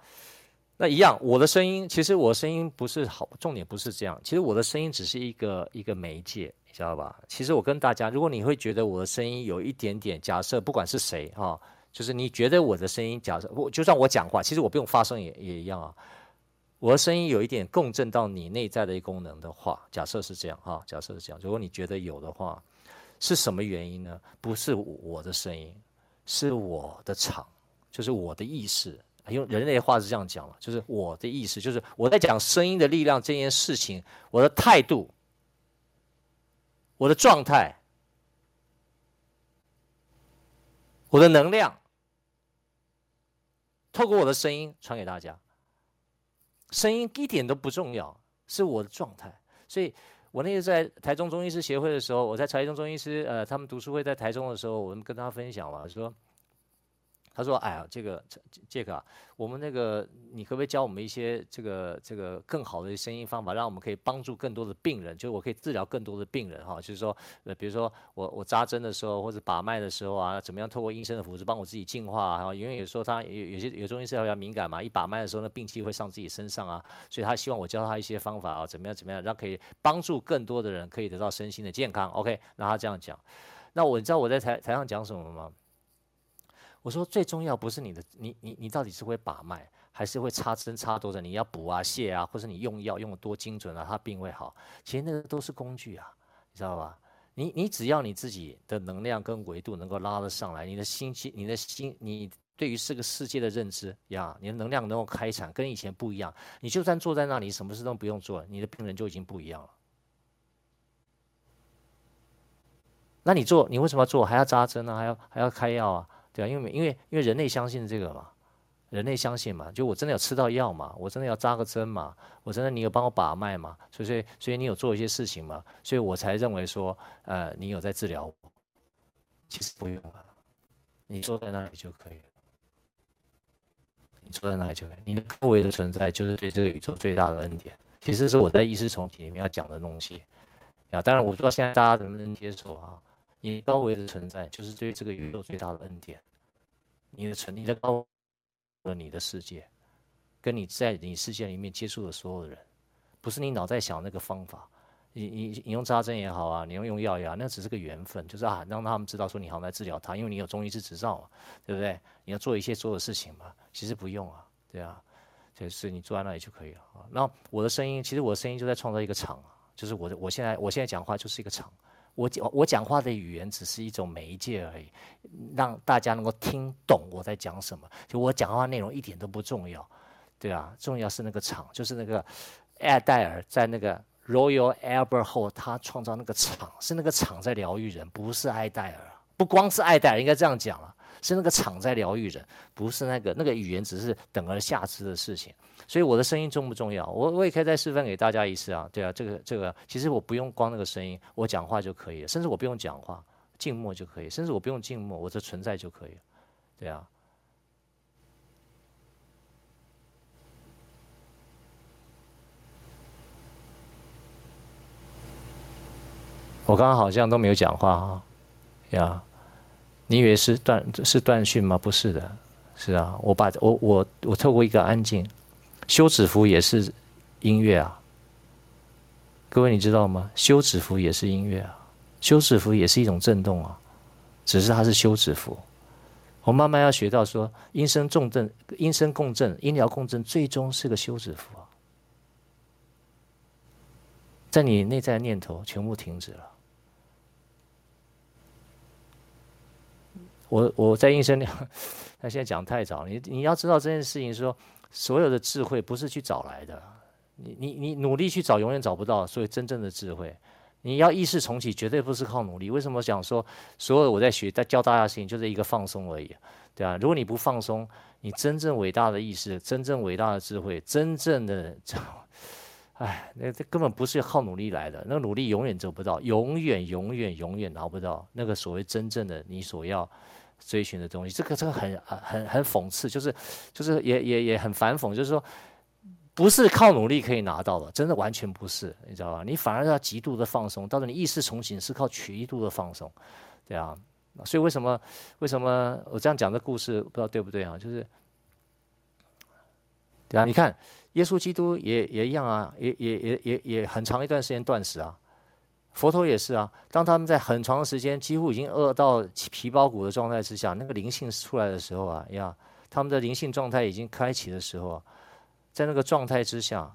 那一样，我的声音其实我声音不是好，重点不是这样，其实我的声音只是一个一个媒介。知道吧？其实我跟大家，如果你会觉得我的声音有一点点，假设不管是谁哈，就是你觉得我的声音，假设我就算我讲话，其实我不用发声也也一样啊。我的声音有一点共振到你内在的一功能的话，假设是这样哈，假设是这样。如果你觉得有的话，是什么原因呢？不是我的声音，是我的场，就是我的意识。用人类话是这样讲了，就是我的意识，就是我在讲声音的力量这件事情，我的态度。我的状态，我的能量，透过我的声音传给大家。声音一点都不重要，是我的状态。所以我那个在台中中医师协会的时候，我在台中中医师呃他们读书会在台中的时候，我们跟他分享嘛说，他说：“哎呀，这个杰克啊，我们那个你可不可以教我们一些这个这个更好的声音方法，让我们可以帮助更多的病人，就是我可以治疗更多的病人哈。就是说，呃，比如说我我扎针的时候或者把脉的时候啊，怎么样透过医生的辅助帮我自己净化啊？因为有时候他有有些有中医师比较敏感嘛，一把脉的时候那病气会上自己身上啊，所以他希望我教他一些方法啊，怎么样怎么样，让可以帮助更多的人可以得到身心的健康。OK，那他这样讲，那我你知道我在台台上讲什么吗？”我说最重要不是你的，你你你到底是会把脉，还是会插针插多少？你要补啊、泻啊，或者你用药用得多精准啊，他病会好。其实那个都是工具啊，你知道吧？你你只要你自己的能量跟维度能够拉得上来，你的心气、你的心、你对于这个世界的认知呀，你的能量能够开采，跟以前不一样。你就算坐在那里，什么事都不用做，你的病人就已经不一样了。那你做，你为什么要做？还要扎针啊？还要还要开药啊？对啊，因为因为因为人类相信这个嘛，人类相信嘛，就我真的有吃到药嘛，我真的要扎个针嘛，我真的你有帮我把脉嘛，所以所以所以你有做一些事情嘛，所以我才认为说，呃，你有在治疗我。其实不用啊，你坐在那里就可以了，你坐在那里就可以，你的高维的存在就是对这个宇宙最大的恩典。其实是我在意识重启里面要讲的东西啊，当然我不知道现在大家能不能接受啊。你高维的存在就是对这个宇宙最大的恩典。你的存，你的高了你的世界，跟你在你世界里面接触的所有的人，不是你脑袋想那个方法。你你你用扎针也好啊，你用用药也好，那只是个缘分，就是啊，让他们知道说你好像在治疗他，因为你有中医师执照嘛，对不对？你要做一些做的事情嘛，其实不用啊，对啊，就是你坐在那里就可以了啊。那我的声音，其实我的声音就在创造一个场啊，就是我的我现在我现在讲话就是一个场。我讲我讲话的语言只是一种媒介而已，让大家能够听懂我在讲什么。就我讲话内容一点都不重要，对啊，重要是那个场，就是那个艾戴尔在那个 Royal Albert Hall，他创造那个场，是那个场在疗愈人，不是艾戴尔，不光是艾戴尔，应该这样讲了。是那个场在疗愈人，不是那个那个语言，只是等而下之的事情。所以我的声音重不重要？我我也可以再示范给大家一次啊，对啊，这个这个其实我不用光那个声音，我讲话就可以了，甚至我不用讲话，静默就可以，甚至我不用静默，我的存在就可以了，对啊。我刚刚好像都没有讲话啊，呀。你以为是断是断讯吗？不是的，是啊，我把我我我透过一个安静，休止符也是音乐啊。各位你知道吗？休止符也是音乐啊，休止符也是一种震动啊，只是它是休止符。我慢慢要学到说，音声共振，音声共振，音疗共振，最终是个休止符啊，在你内在念头全部停止了。我我在应声量，他现在讲太早。你你要知道这件事情说，所有的智慧不是去找来的，你你你努力去找，永远找不到。所以真正的智慧，你要意识重启，绝对不是靠努力。为什么讲说所有我在学在教大家的事情，就是一个放松而已，对啊，如果你不放松，你真正伟大的意识，真正伟大的智慧，真正的，哎，那这根本不是靠努力来的，那努力永远得不到，永远永远永远拿不到那个所谓真正的你所要。追寻的东西，这个这个很很很讽刺，就是就是也也也很反讽，就是说不是靠努力可以拿到的，真的完全不是，你知道吧？你反而要极度的放松，到时候你意识重启是靠极度的放松，对啊。所以为什么为什么我这样讲的故事不知道对不对啊？就是对啊，你看耶稣基督也也一样啊，也也也也也很长一段时间断食啊。佛陀也是啊，当他们在很长时间几乎已经饿到皮包骨的状态之下，那个灵性出来的时候啊，呀，他们的灵性状态已经开启的时候，在那个状态之下，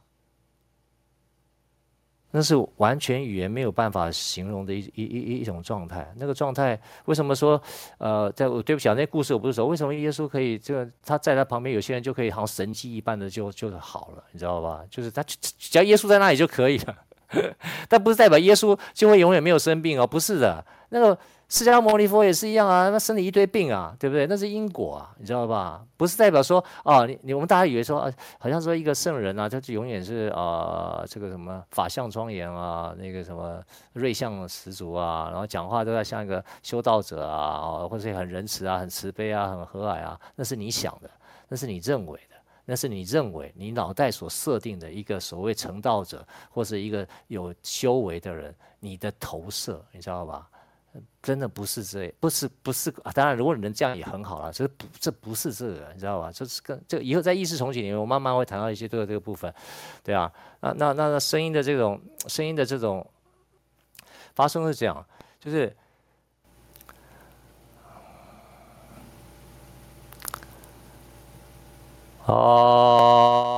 那是完全语言没有办法形容的一一一一种状态。那个状态为什么说呃，在我对不起啊，那故事我不是说为什么耶稣可以这个他在他旁边有些人就可以好像神迹一般的就就好了，你知道吧？就是他只要耶稣在那里就可以了。但不是代表耶稣就会永远没有生病哦，不是的，那个。释迦牟尼佛也是一样啊，那生了一堆病啊，对不对？那是因果啊，你知道吧？不是代表说哦，你你我们大家以为说，啊，好像说一个圣人啊，他就永远是啊这个什么法相庄严啊，那个什么瑞相十足啊，然后讲话都要像一个修道者啊，哦，或者很仁慈啊，很慈悲啊，很和蔼啊，那是你想的，那是你认为的，那是你认为你脑袋所设定的一个所谓成道者或是一个有修为的人，你的投射，你知道吧？真的不是这，不是不是啊！当然，如果你能这样也很好了。这不这不是这个，你知道吧？这是跟这以后在意识重启里面，我慢慢会谈到一些这个这个部分，对啊。那那那那声音的这种声音的这种发生是这样，就是哦。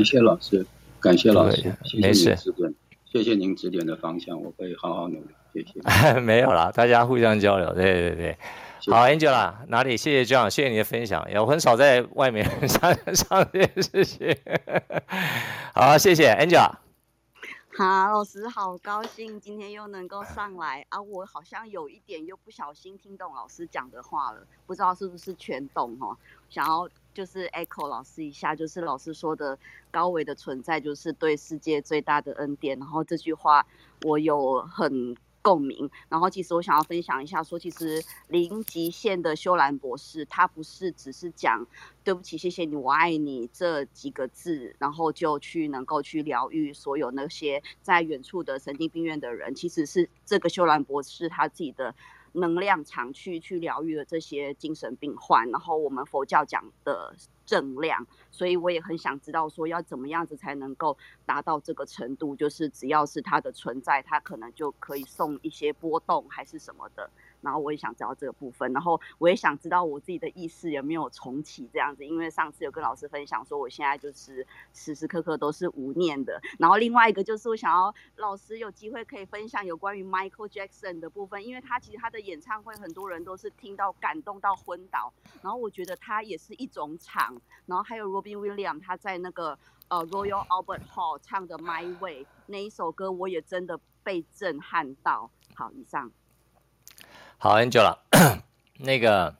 感谢老师，感谢老师，谢谢您指点，谢谢您指点的方向，我会好好努力，谢谢。没有啦，大家互相交流，对对对。好，Angela，哪里？谢谢 John，谢谢你的分享，也我很少在外面 上上这些事情。好，谢谢 Angela。好，老师，好高兴今天又能够上来啊！我好像有一点又不小心听懂老师讲的话了，不知道是不是全懂哦。想要。就是 echo 老师一下，就是老师说的高维的存在就是对世界最大的恩典。然后这句话我有很共鸣。然后其实我想要分享一下，说其实零极限的修兰博士，他不是只是讲对不起、谢谢你、我爱你这几个字，然后就去能够去疗愈所有那些在远处的神经病院的人。其实是这个修兰博士他自己的。能量场去去疗愈了这些精神病患，然后我们佛教讲的正量，所以我也很想知道说要怎么样子才能够达到这个程度，就是只要是它的存在，它可能就可以送一些波动还是什么的。然后我也想知道这个部分，然后我也想知道我自己的意识有没有重启这样子，因为上次有跟老师分享说，我现在就是时时刻刻都是无念的。然后另外一个就是我想要老师有机会可以分享有关于 Michael Jackson 的部分，因为他其实他的演唱会很多人都是听到感动到昏倒，然后我觉得他也是一种场，然后还有 Robin Williams 他在那个。呃，Royal Albert Hall 唱的《My Way》那一首歌，我也真的被震撼到。好，以上。好，Angela，那个，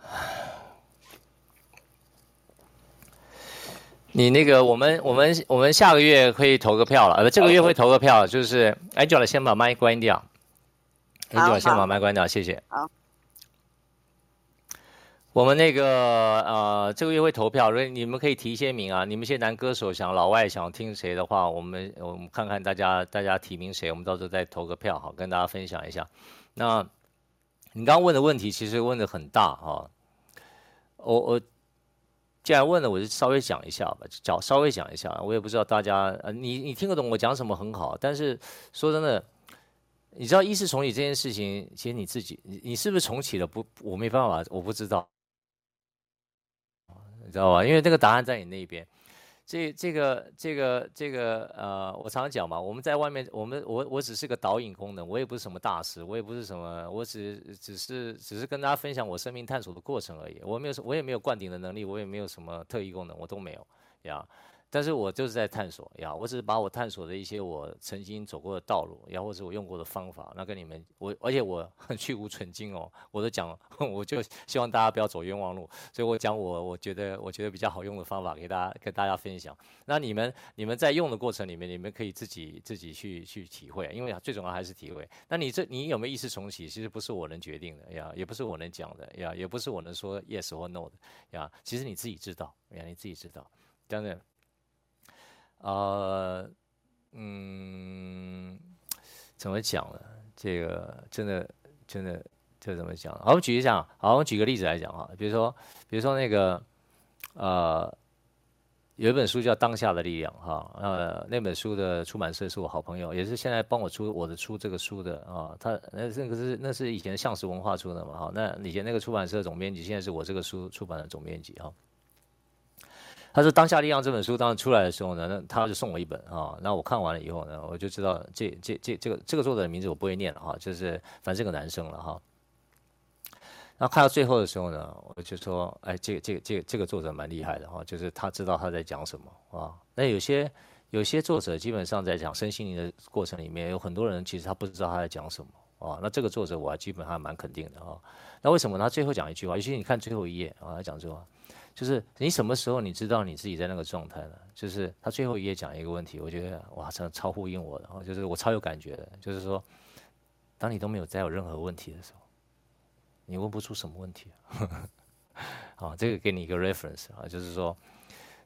你那个，我们我们我们下个月可以投个票了，呃，这个月会投个票，就是 Angela 先把麦关掉，Angela 先把麦关掉，谢谢。好。我们那个呃，这个月会投票，所以你们可以提一些名啊。你们一些男歌手想老外想听谁的话，我们我们看看大家大家提名谁，我们到时候再投个票，好跟大家分享一下。那你刚刚问的问题其实问的很大哈，我我既然问了，我就稍微讲一下吧，讲稍微讲一下。我也不知道大家呃，你你听得懂我讲什么很好，但是说真的。你知道意识重启这件事情，其实你自己，你你是不是重启了？不，我没办法，我不知道。你知道吧？因为这个答案在你那边。这、这个、这个、这个，呃，我常常讲嘛，我们在外面，我们我我只是个导引功能，我也不是什么大师，我也不是什么，我只只是只是跟大家分享我生命探索的过程而已。我没有，我也没有灌顶的能力，我也没有什么特异功能，我都没有呀。但是我就是在探索呀，我只是把我探索的一些我曾经走过的道路，然后或者我用过的方法，那跟你们我，而且我很去无存菁哦，我都讲，我就希望大家不要走冤枉路，所以我讲我我觉得我觉得比较好用的方法给大家跟大家分享。那你们你们在用的过程里面，你们可以自己自己去去体会，因为最重要还是体会。那你这你有没有意识重启？其实不是我能决定的呀，也不是我能讲的呀，也不是我能说 yes 或 no 的呀，其实你自己知道呀，你自己知道，真的。呃，嗯，怎么讲呢？这个真的，真的，这怎么讲？好，我们举一下，好，我举个例子来讲哈，比如说，比如说那个，呃，有一本书叫《当下的力量》哈，呃，那本书的出版社是我好朋友，也是现在帮我出我的出这个书的啊，他那那个是那是以前橡实文化出的嘛，哈，那以前那个出版社总编辑，现在是我这个书出版的总编辑哈。他说：“当下力量这本书当时出来的时候呢，那他就送我一本啊。那我看完了以后呢，我就知道这这这这个这个作者的名字我不会念了哈，就是反正是个男生了哈。那看到最后的时候呢，我就说：哎，这个这个这个这个作者蛮厉害的哈，就是他知道他在讲什么啊。那有些有些作者基本上在讲身心灵的过程里面，有很多人其实他不知道他在讲什么啊。那这个作者我还基本上还蛮肯定的啊。那为什么他最后讲一句话？尤其你看最后一页啊，他讲这句话。”就是你什么时候你知道你自己在那个状态呢？就是他最后一页讲一个问题，我觉得哇，真的超呼应我的，就是我超有感觉的。就是说，当你都没有再有任何问题的时候，你问不出什么问题啊。好，这个给你一个 reference 啊，就是说，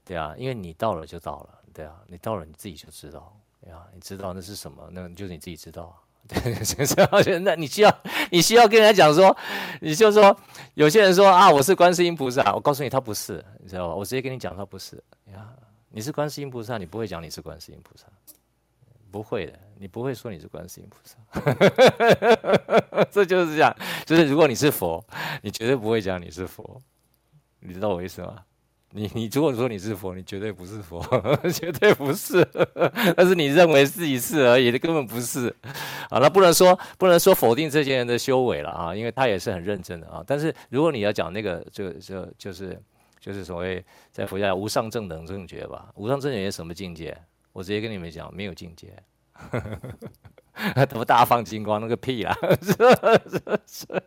对啊，因为你到了就到了，对啊，你到了你自己就知道，对啊，你知道那是什么，那就是你自己知道。对，就是那你需要，你需要跟人家讲说，你就说，有些人说啊，我是观世音菩萨，我告诉你他不是，你知道吧？我直接跟你讲他不是呀。你是观世音菩萨，你不会讲你是观世音菩萨，不会的，你不会说你是观世音菩萨。这就是这样，就是如果你是佛，你绝对不会讲你是佛，你知道我意思吗？你 你如果说你是佛，你绝对不是佛，绝对不是，但是你认为自己是而已，你根本不是。啊，那不能说不能说否定这些人的修为了啊，因为他也是很认真的啊。但是如果你要讲那个，就就就是就是所谓在佛教无上正等正觉吧，无上正觉是什么境界？我直接跟你们讲，没有境界。怎么大放金光？那个屁啦！是是是。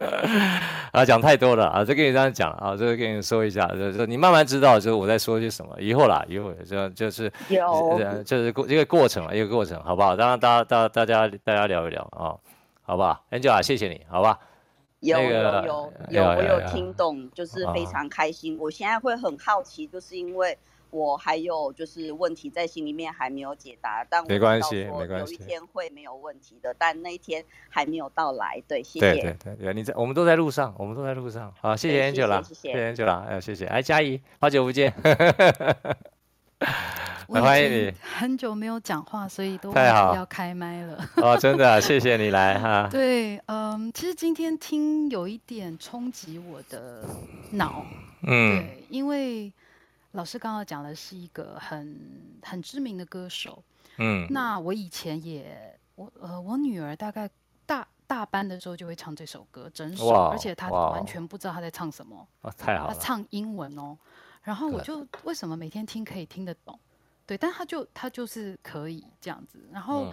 啊，讲太多了啊，就跟你这样讲啊，就跟你说一下，就是你慢慢知道，就是我在说些什么。以后啦，以后就就是有，就是过一个过程，一个过程，好不好？当然，大家大大家大家聊一聊啊，好不好？Angela，谢谢你，好吧？有有有有，我有听懂，就是非常开心。我现在会很好奇，就是因为。我还有就是问题在心里面还没有解答，但我知道说有一天会没有问题的，但那一天还没有到来。对，谢谢。对对对，对，你在，我们都在路上，我们都在路上。好，谢谢 Angela，谢谢 Angela，哎，谢谢。哎，佳怡，好久不见。欢迎你。很久没有讲话，所以都要开麦了。哦，真的、啊，谢谢你来哈。对，嗯，其实今天听有一点冲击我的脑，嗯，对，因为老师刚刚讲的是一个很很知名的歌手，嗯，那我以前也，我呃，我女儿大概大大班的时候就会唱这首歌，整首，而且她完全不知道她在唱什么，哦，太好了，她唱英文哦。然后我就为什么每天听可以听得懂？对，但她就她就是可以这样子。然后、嗯、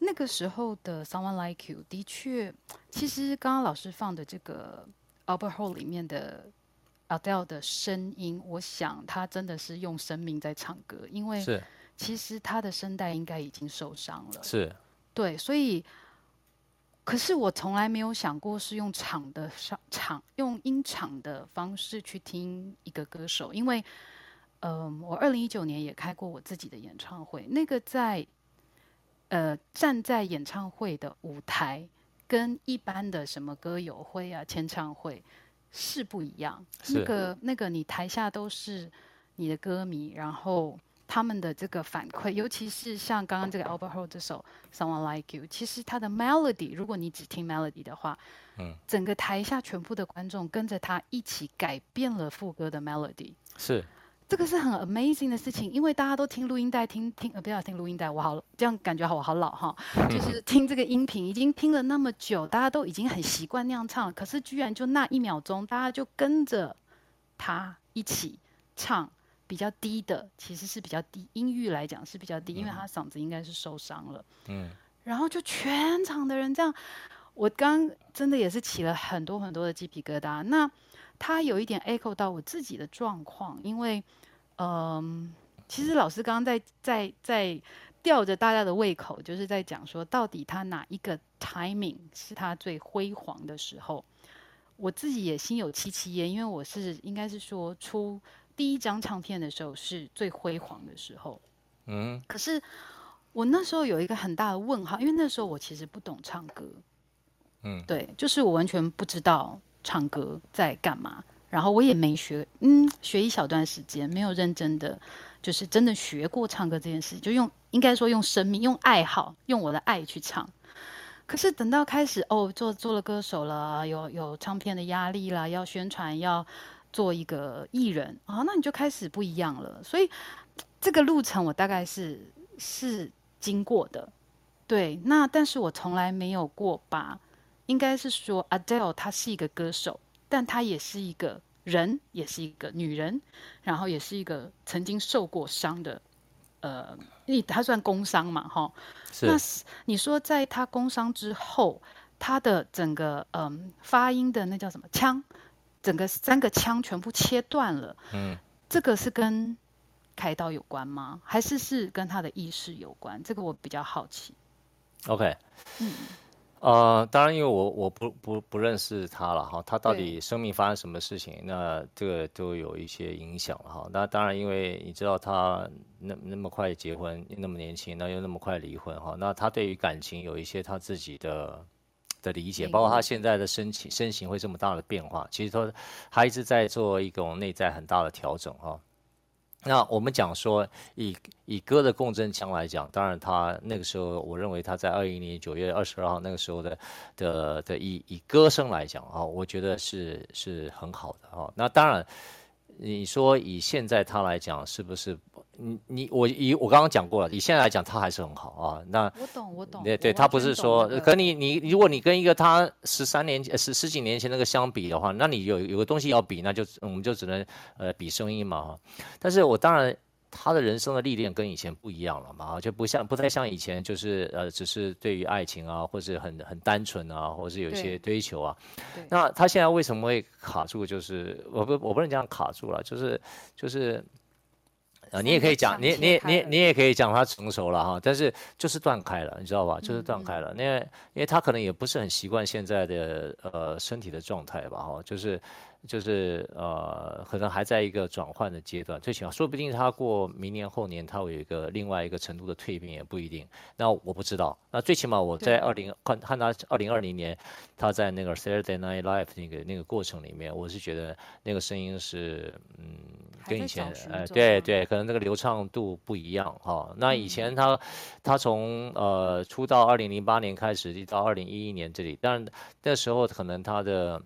那个时候的《Someone Like You》的确，其实刚刚老师放的这个 Albert Hall 里面的 Adele 的声音，我想他真的是用生命在唱歌，因为其实他的声带应该已经受伤了。是，对，所以。可是我从来没有想过是用场的上场用音场的方式去听一个歌手，因为，嗯、呃，我二零一九年也开过我自己的演唱会，那个在，呃，站在演唱会的舞台跟一般的什么歌友会啊、签唱会是不一样，那个那个你台下都是你的歌迷，然后。他们的这个反馈，尤其是像刚刚这个 Albert Hall 这首《Someone Like You》，其实它的 melody，如果你只听 melody 的话，嗯，整个台下全部的观众跟着他一起改变了副歌的 melody，是，这个是很 amazing 的事情，因为大家都听录音带，听听呃不要听录音带，我好这样感觉好我好老哈，就是听这个音频已经听了那么久，大家都已经很习惯那样唱，可是居然就那一秒钟，大家就跟着他一起唱。比较低的其实是比较低，音域来讲是比较低，因为他嗓子应该是受伤了。嗯，然后就全场的人这样，我刚真的也是起了很多很多的鸡皮疙瘩。那他有一点 echo 到我自己的状况，因为嗯、呃，其实老师刚刚在在在吊着大家的胃口，就是在讲说到底他哪一个 timing 是他最辉煌的时候。我自己也心有戚戚焉，因为我是应该是说出。第一张唱片的时候是最辉煌的时候，嗯，可是我那时候有一个很大的问号，因为那时候我其实不懂唱歌，嗯，对，就是我完全不知道唱歌在干嘛，然后我也没学，嗯，学一小段时间，没有认真的，就是真的学过唱歌这件事，就用应该说用生命、用爱好、用我的爱去唱。可是等到开始哦，做做了歌手了，有有唱片的压力啦，要宣传要。做一个艺人啊，那你就开始不一样了。所以这个路程我大概是是经过的，对。那但是我从来没有过把，应该是说 Adele 她是一个歌手，但她也是一个人，也是一个女人，然后也是一个曾经受过伤的，呃，因为她算工伤嘛，哈。是。那你说在她工伤之后，她的整个嗯、呃、发音的那叫什么腔？整个三个腔全部切断了，嗯，这个是跟开刀有关吗？还是是跟她的意识有关？这个我比较好奇。OK，嗯，呃，当然，因为我我不不不认识他了哈，他到底生命发生什么事情，那这个都有一些影响了哈。那当然，因为你知道他那那么快结婚，那么年轻，那又那么快离婚哈，那他对于感情有一些他自己的。的理解，包括他现在的身体身形会这么大的变化，其实他他一直在做一种内在很大的调整哈。那我们讲说以以歌的共振腔来讲，当然他那个时候，我认为他在二一年九月二十二号那个时候的的的以以歌声来讲啊，我觉得是是很好的啊。那当然，你说以现在他来讲，是不是？你你我以我刚刚讲过了，以现在来讲，他还是很好啊。那我懂我懂。对对，他不是说，可你你如果你跟一个他十三年前十十几年前那个相比的话，那你有有个东西要比，那就我们就只能呃比声音嘛。但是我当然他的人生的历练跟以前不一样了嘛，就不像不太像以前，就是呃只是对于爱情啊，或是很很单纯啊，或是有一些追求啊。那他现在为什么会卡住？就是我不我不能讲卡住了，就是就是。啊，你也可以讲，你你你你也可以讲他成熟了哈，但是就是断开了，你知道吧？就是断开了，因为因为他可能也不是很习惯现在的呃身体的状态吧哈，就是就是呃，可能还在一个转换的阶段，最起码说不定他过明年后年，他会有一个另外一个程度的蜕变也不一定。那我不知道。那最起码我在二零看看他二零二零年他在那个 Saturday Night Live 那个那个过程里面，我是觉得那个声音是嗯，跟以前呃对对，可能那个流畅度不一样哈、哦。那以前他、嗯、他从呃出道二零零八年开始，到二零一一年这里，但那时候可能他的。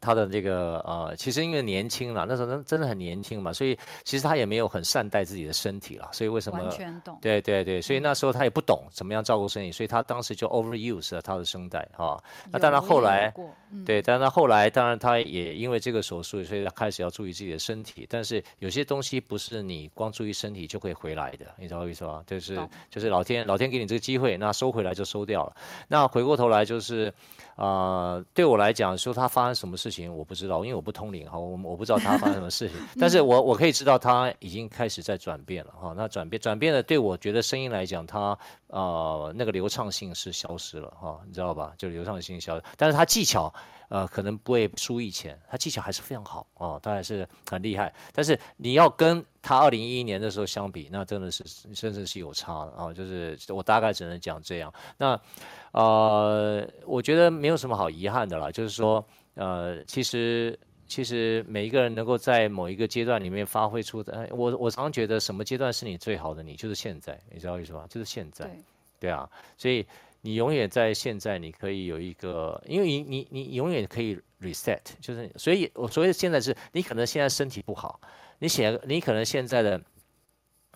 他的这个呃，其实因为年轻了，那时候真真的很年轻嘛，所以其实他也没有很善待自己的身体了，所以为什么？完全懂。对对对，所以那时候他也不懂怎么样照顾身体，所以他当时就 overuse 了他的声带哈。那当然后来，嗯、对，但他后来当然他也因为这个手术，所以他开始要注意自己的身体。但是有些东西不是你光注意身体就可以回来的，你知道我意思吧？就是就是老天老天给你这个机会，那收回来就收掉了。那回过头来就是。啊、呃，对我来讲，说他发生什么事情，我不知道，因为我不通灵哈，我我不知道他发生什么事情，但是我我可以知道他已经开始在转变了哈。那转变转变的，对我觉得声音来讲，他呃那个流畅性是消失了哈，你知道吧？就流畅性消失，但是他技巧呃可能不会输以前，他技巧还是非常好啊，他还是很厉害。但是你要跟他二零一一年的时候相比，那真的是甚至是有差的啊，就是我大概只能讲这样。那。呃，我觉得没有什么好遗憾的了，就是说，呃，其实其实每一个人能够在某一个阶段里面发挥出的，我我常觉得什么阶段是你最好的你，就是现在，你知道意思吧？就是现在，对，对啊，所以你永远在现在，你可以有一个，因为你你你永远可以 reset，就是所以我所谓的现在是你可能现在身体不好，你写你可能现在的。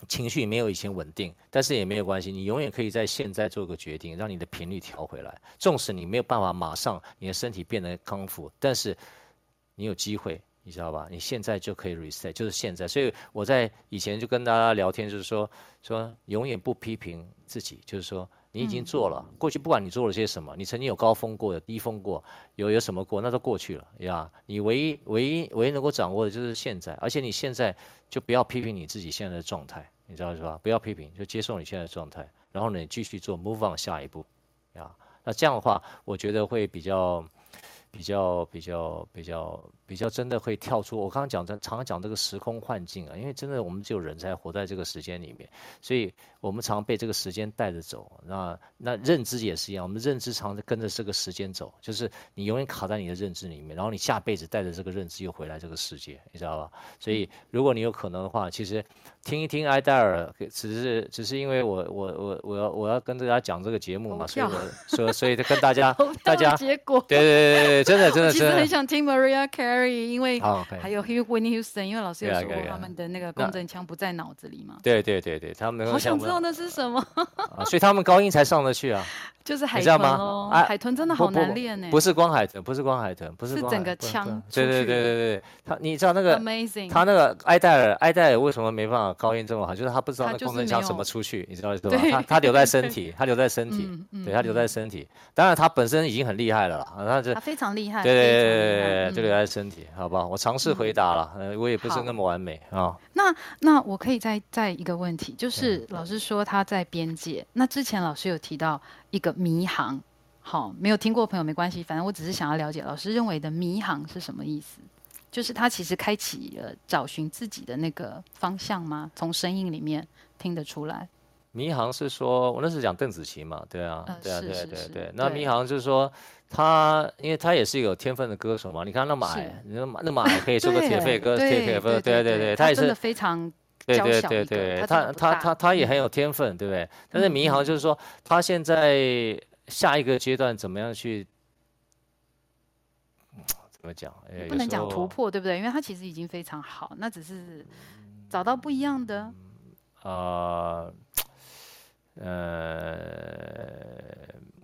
情绪没有以前稳定，但是也没有关系，你永远可以在现在做个决定，让你的频率调回来。纵使你没有办法马上你的身体变得康复，但是你有机会，你知道吧？你现在就可以 reset，就是现在。所以我在以前就跟大家聊天，就是说说永远不批评自己，就是说你已经做了，过去不管你做了些什么，你曾经有高峰过，有低峰过，有有什么过，那都过去了呀。你唯一唯一唯一能够掌握的就是现在，而且你现在就不要批评你自己现在的状态。你知道是吧？不要批评，就接受你现在的状态，然后呢，继续做，move on 下一步，啊，那这样的话，我觉得会比较。比较比较比较比较真的会跳出我刚刚讲的，常常讲这个时空幻境啊，因为真的我们只有人才活在这个时间里面，所以我们常被这个时间带着走。那那认知也是一样，我们认知常跟着这个时间走，就是你永远卡在你的认知里面，然后你下辈子带着这个认知又回来这个世界，你知道吧？所以如果你有可能的话，其实听一听埃戴尔，只是只是因为我我我我要我要跟大家讲这个节目嘛，所以我说所以跟大家 大家结果对对对对。真的 真的，其实很想听 Mariah Carey，因为还有 Whitney Houston，因为老师有说过他们的那个共振腔不在脑子里嘛。对对对对，他们好想知道那是什么，所以他们高音才上得去啊。就是海豚哦，海豚真的好难练呢。不是光海豚，不是光海豚，不是整个腔。对对对对对，他你知道那个 Amazing，他那个艾戴尔，艾戴尔为什么没办法高音这么好？就是他不知道那共振腔怎么出去，你知道是吧？他他留在身体，他留在身体，对他留在身体。当然他本身已经很厉害了啦，他就他非常厉害。对对对对对，就留在身体，好不好？我尝试回答了，呃，我也不是那么完美啊。那那我可以再再一个问题，就是老师说他在边界，那之前老师有提到一个迷航。好，没有听过朋友没关系，反正我只是想要了解老师认为的迷航是什么意思？就是他其实开启了找寻自己的那个方向吗？从声音里面听得出来。迷航是说，我那是讲邓紫棋嘛，对啊，对啊，对对对对。那迷航就是说他，因为他也是一个有天分的歌手嘛。你看那么矮，那么那么矮可以做个铁肺歌，铁铁分，对对对，他也是非常对对对对，他他他他也很有天分，对不对？但是迷航就是说他现在。下一个阶段怎么样去？怎么讲？不能讲突破，对不对？因为他其实已经非常好，那只是找到不一样的。啊、嗯，呃，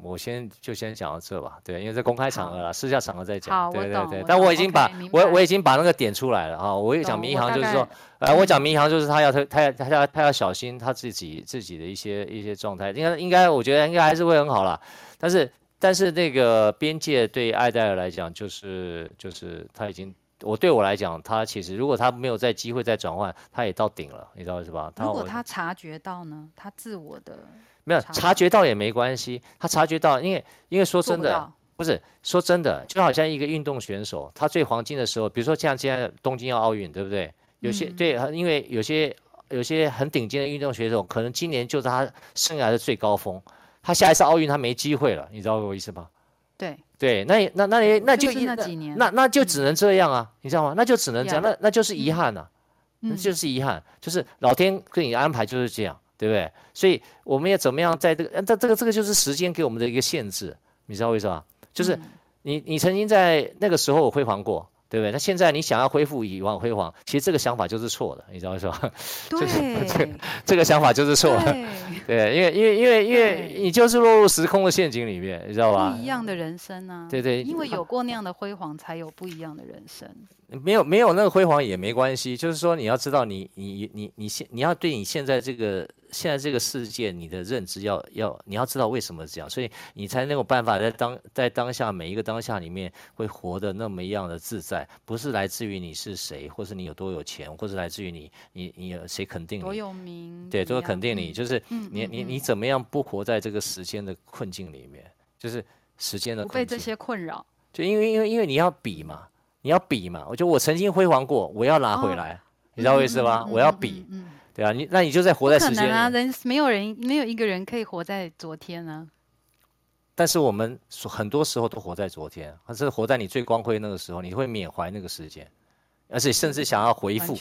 我先就先讲到这吧。对，因为在公开场合了，私下场合再讲。好，对对对。但我已经把我我已经把那个点出来了啊！我也讲民航，就是说。呃，我讲民航就是他要他他要他要他要小心他自己自己的一些一些状态，应该应该我觉得应该还是会很好啦。但是但是那个边界对爱戴尔来讲，就是就是他已经，我对我来讲，他其实如果他没有再机会再转换，他也到顶了，你知道是吧？如果他察觉到呢？他自我的没有察觉到也没关系，他察觉到，因为因为说真的。不是说真的，就好像一个运动选手，他最黄金的时候，比如说像现在东京奥运，对不对？有些、嗯、对，因为有些有些很顶尖的运动选手，可能今年就是他生涯的最高峰，他下一次奥运他没机会了，你知道我意思吗？对对，那那那也那就那几年，那那就只能这样啊，你知道吗？那就只能这样，那那就是遗憾呐、啊，那就是遗憾，就是老天给你安排就是这样，对不对？所以我们要怎么样在这个，这这个这个就是时间给我们的一个限制，你知道为什么？就是你你曾经在那个时候辉煌过。对不对？那现在你想要恢复以往辉煌，其实这个想法就是错的，你知道为什么？对，这个这个想法就是错的。对，对，因为因为因为因为你就是落入时空的陷阱里面，你知道吧？不一样的人生啊。对对。因为有过那样的辉煌，才有不一样的人生。没有没有那个辉煌也没关系，就是说你要知道你，你你你你现你要对你现在这个。现在这个世界，你的认知要要，你要知道为什么这样，所以你才能有办法在当在当下每一个当下里面会活得那么一样的自在，不是来自于你是谁，或是你有多有钱，或是来自于你你你有谁肯定你，多有名，对，多肯定你，就是你你你怎么样不活在这个时间的困境里面，就是时间的困境，不被这些困扰，就因为因为因为你要比嘛，你要比嘛，我觉得我曾经辉煌过，我要拿回来，哦、你知道为什么吗？我要比。对啊，你那你就在活在时间里。不可能啊，人没有人没有一个人可以活在昨天啊。但是我们很多时候都活在昨天，或是活在你最光辉那个时候，你会缅怀那个时间，而且甚至想要回复，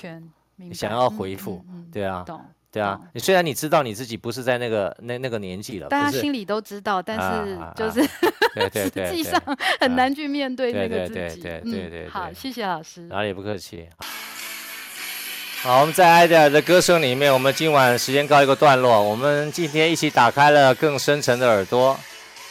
你想要回复，嗯嗯、对啊，懂对啊。你虽然你知道你自己不是在那个那那个年纪了，大家心里都知道，但是就是 实际上很难去面对那个自己。对对对对对。好，谢谢老师。哪里不客气。好，好我们在艾戴尔的歌声里面，我们今晚时间告一个段落。我们今天一起打开了更深层的耳朵，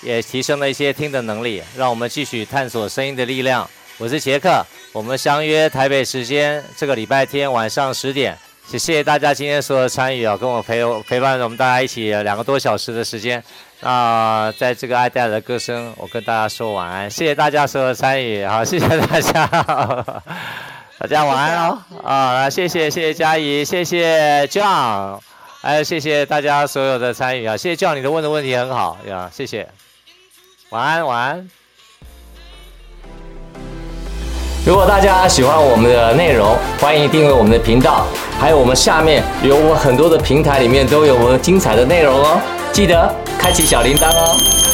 也提升了一些听的能力，让我们继续探索声音的力量。我是杰克，我们相约台北时间这个礼拜天晚上十点。谢谢大家今天所有的参与啊，跟我陪陪伴着我们大家一起两个多小时的时间。那在这个艾戴尔的歌声，我跟大家说晚安。谢谢大家所有的参与，好，谢谢大家。大家晚安哦！啊，谢谢谢谢佳怡，谢谢 John，还有谢谢大家所有的参与啊！谢谢 John，你的问的问题很好呀，谢谢。晚安晚安。如果大家喜欢我们的内容，欢迎订阅我们的频道，还有我们下面有我很多的平台里面都有我们精彩的内容哦，记得开启小铃铛哦。